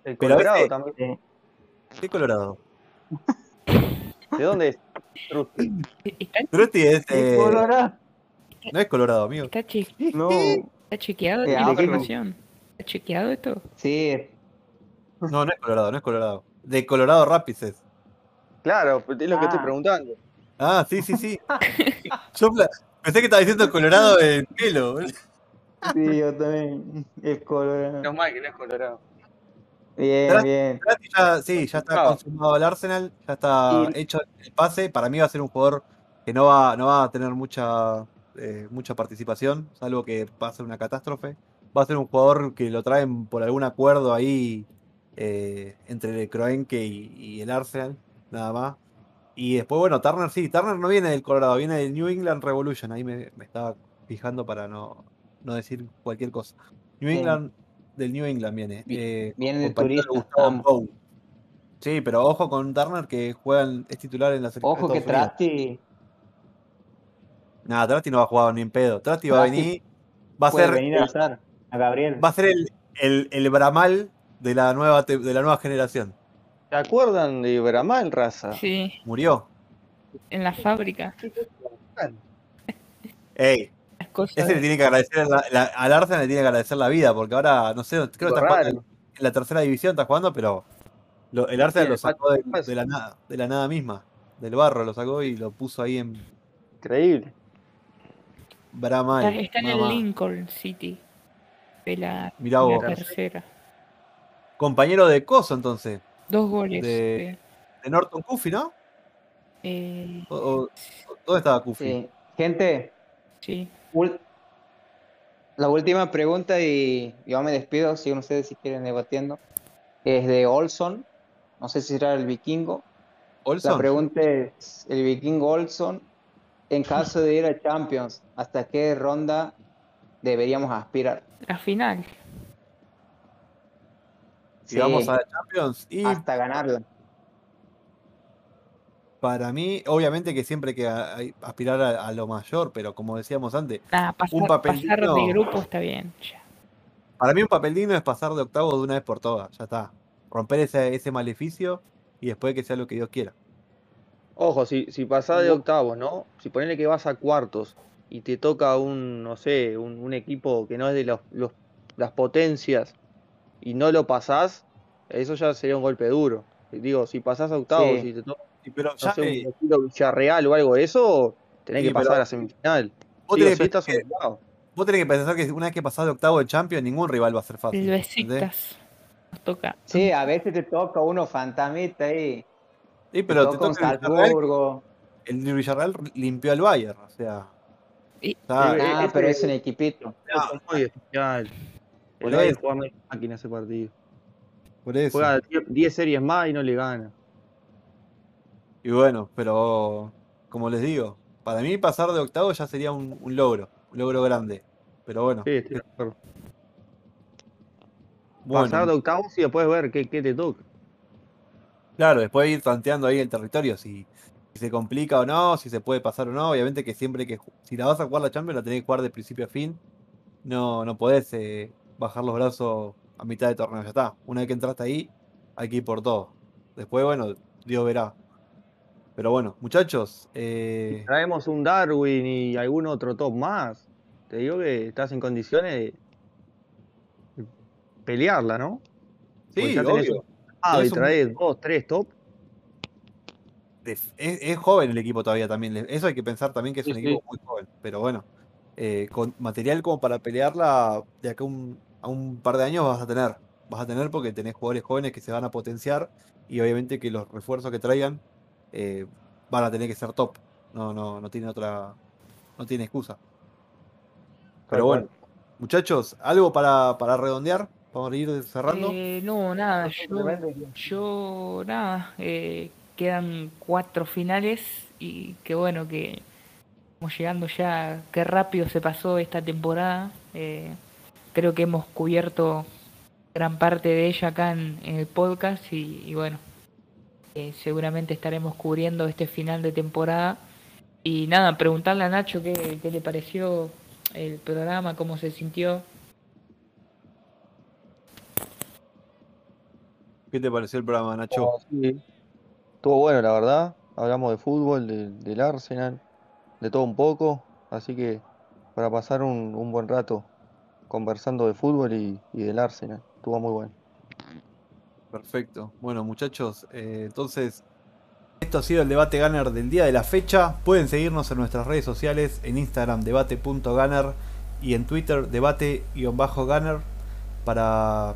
El Colorado también. ¿Qué Colorado? ¿De dónde es Trusty? Trusty es. Eh... Colorado. No es Colorado, amigo. Está, no. ¿Está chequeado la información. ¿Está chequeado esto? Sí. No, no es Colorado, no es Colorado. De Colorado Rapids es. Claro, es lo que estoy ah. preguntando. Ah, sí, sí, sí. Yo Pensé que estaba diciendo Colorado en pelo. Sí, yo también. Es Colorado. No mal que no es Colorado. Bien, bien. Ya, sí, ya está consumado el Arsenal, ya está hecho el pase. Para mí va a ser un jugador que no va, no va a tener mucha, eh, mucha participación, salvo que pase una catástrofe. Va a ser un jugador que lo traen por algún acuerdo ahí eh, entre el Kroenke y el Arsenal, nada más. Y después, bueno, Turner sí, Turner no viene del Colorado, viene del New England Revolution. Ahí me, estaba fijando para no, no, decir cualquier cosa. New England, del New England viene. Eh, viene del turista. Sí, pero ojo con Turner que juega, es titular en la selección. Ojo que Trasti. Nada, Trasti no va a jugar ni en pedo. Trasti va a venir. Va a ser. Venir a, a Gabriel. Va a ser el, el, el Bramal de la nueva de la nueva generación. ¿Se acuerdan de Ibramal, raza? Sí. Murió. En la fábrica. Ey. Ese le tiene que agradecer al Arsenal le tiene que agradecer la vida, porque ahora, no sé, creo que está jugando en la tercera división, está jugando, pero el Arsenal lo sacó de, la nada, de la nada misma, del barro lo sacó y lo puso ahí en. Increíble. Está, en el Lincoln City. De la, tercera. Compañero de Coso, entonces. Dos goles. De, Norton Cuffy, ¿no? Eh, ¿Dónde estaba Cuffy? Gente. Sí. La última pregunta y yo me despido, si ustedes si quieren debatiendo. Es de Olson. No sé si será el vikingo. ¿Olson? La pregunta es, el vikingo Olson, en caso de ir a Champions, ¿hasta qué ronda deberíamos aspirar? La final. Si vamos a la Champions y hasta ganarla. Para mí, obviamente que siempre hay que aspirar a, lo mayor, pero como decíamos antes, un papel pasar de grupo está bien. Para mí un papel digno es pasar de octavo de una vez por todas, ya está. Romper ese, ese maleficio y después que sea lo que Dios quiera. Ojo, si, si pasás de octavos, ¿no? Si ponele que vas a cuartos y te toca un, no sé, un, equipo que no es de los, las potencias y no lo pasás, eso ya sería un golpe duro. Digo, si pasás a octavos y te toca pero ya un estilo Villarreal o algo de eso, tenés que pasar a la semifinal. Vos, tenés que, vos tenés que pensar que una vez que pasás de octavo de Champions, ningún rival va a ser fácil. Nos toca. Sí, a veces te toca uno fantamita ahí. Sí, pero te toca, Salzburgo. El Villarreal limpió al Bayern, o sea. ah, pero es un equipito. Es muy especial. El Bayern juega máquina ese partido. Por eso. Juega 10 series más y no le gana. Y bueno, pero como les digo, para mí pasar de octavo ya sería un, logro, un logro grande. Pero bueno. Sí, estoy de acuerdo. Pasar de octavo y después ver qué, qué te toca. Claro, después ir tanteando ahí el territorio, si, se complica o no, si se puede pasar o no. Obviamente que siempre que si la vas a jugar la Champions la tenés que jugar de principio a fin. No, no podés eh, bajar los brazos a mitad de torneo, ya está. Una vez que entraste ahí, hay que ir por todo. Después, bueno, Dios verá. Pero bueno, muchachos. Eh... traemos un Darwin y algún otro top más. Te digo que estás en condiciones de pelearla, ¿no? Sí, obvio. Ah, y traes dos, tres top. Es, joven el equipo todavía también. Eso hay que pensar también que es un equipo muy joven. Pero bueno, eh, con material como para pelearla de acá a un par de años vas a tener. Vas a tener porque tenés jugadores jóvenes que se van a potenciar y obviamente que los refuerzos que traigan eh, van a tener que ser top. No, no, no tiene otra, no tiene excusa. Pero bueno, muchachos, ¿algo para, para redondear? ¿Vamos a ir cerrando? Eh, no, nada, yo, nada, eh, quedan cuatro finales y qué bueno que estamos llegando ya, qué rápido se pasó esta temporada. creo que hemos cubierto gran parte de ella acá en, el podcast y bueno, seguramente estaremos cubriendo este final de temporada. Y nada, preguntarle a Nacho qué, le pareció el programa, cómo se sintió. ¿Qué te pareció el programa, Nacho? Oh, Estuvo bueno, la verdad. Hablamos de fútbol, del Arsenal, de todo un poco. Así que para pasar un, buen rato conversando de fútbol y, y del Arsenal. Estuvo muy bueno. Perfecto. Bueno, muchachos, eh, entonces esto ha sido el debate Gunner del día de la fecha. Pueden seguirnos en nuestras redes sociales, en Instagram debate.gunner y en Twitter debate-gunner para,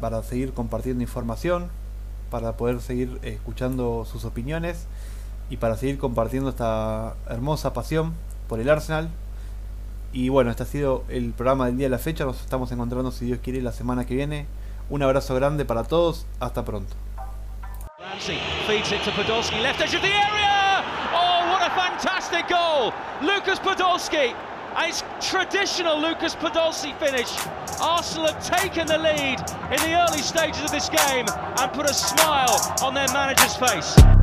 para seguir compartiendo información, para poder seguir escuchando sus opiniones y para seguir compartiendo esta hermosa pasión por el Arsenal. Y bueno, este ha sido el programa del día de la fecha. Nos estamos encontrando, si Dios quiere, la semana que viene Un abrazo grande para todos. Hasta pronto. To Podolski, It's traditional Lucas Podolski finish. Arsenal have taken the lead in the early stages of this game and put a smile on their manager's face.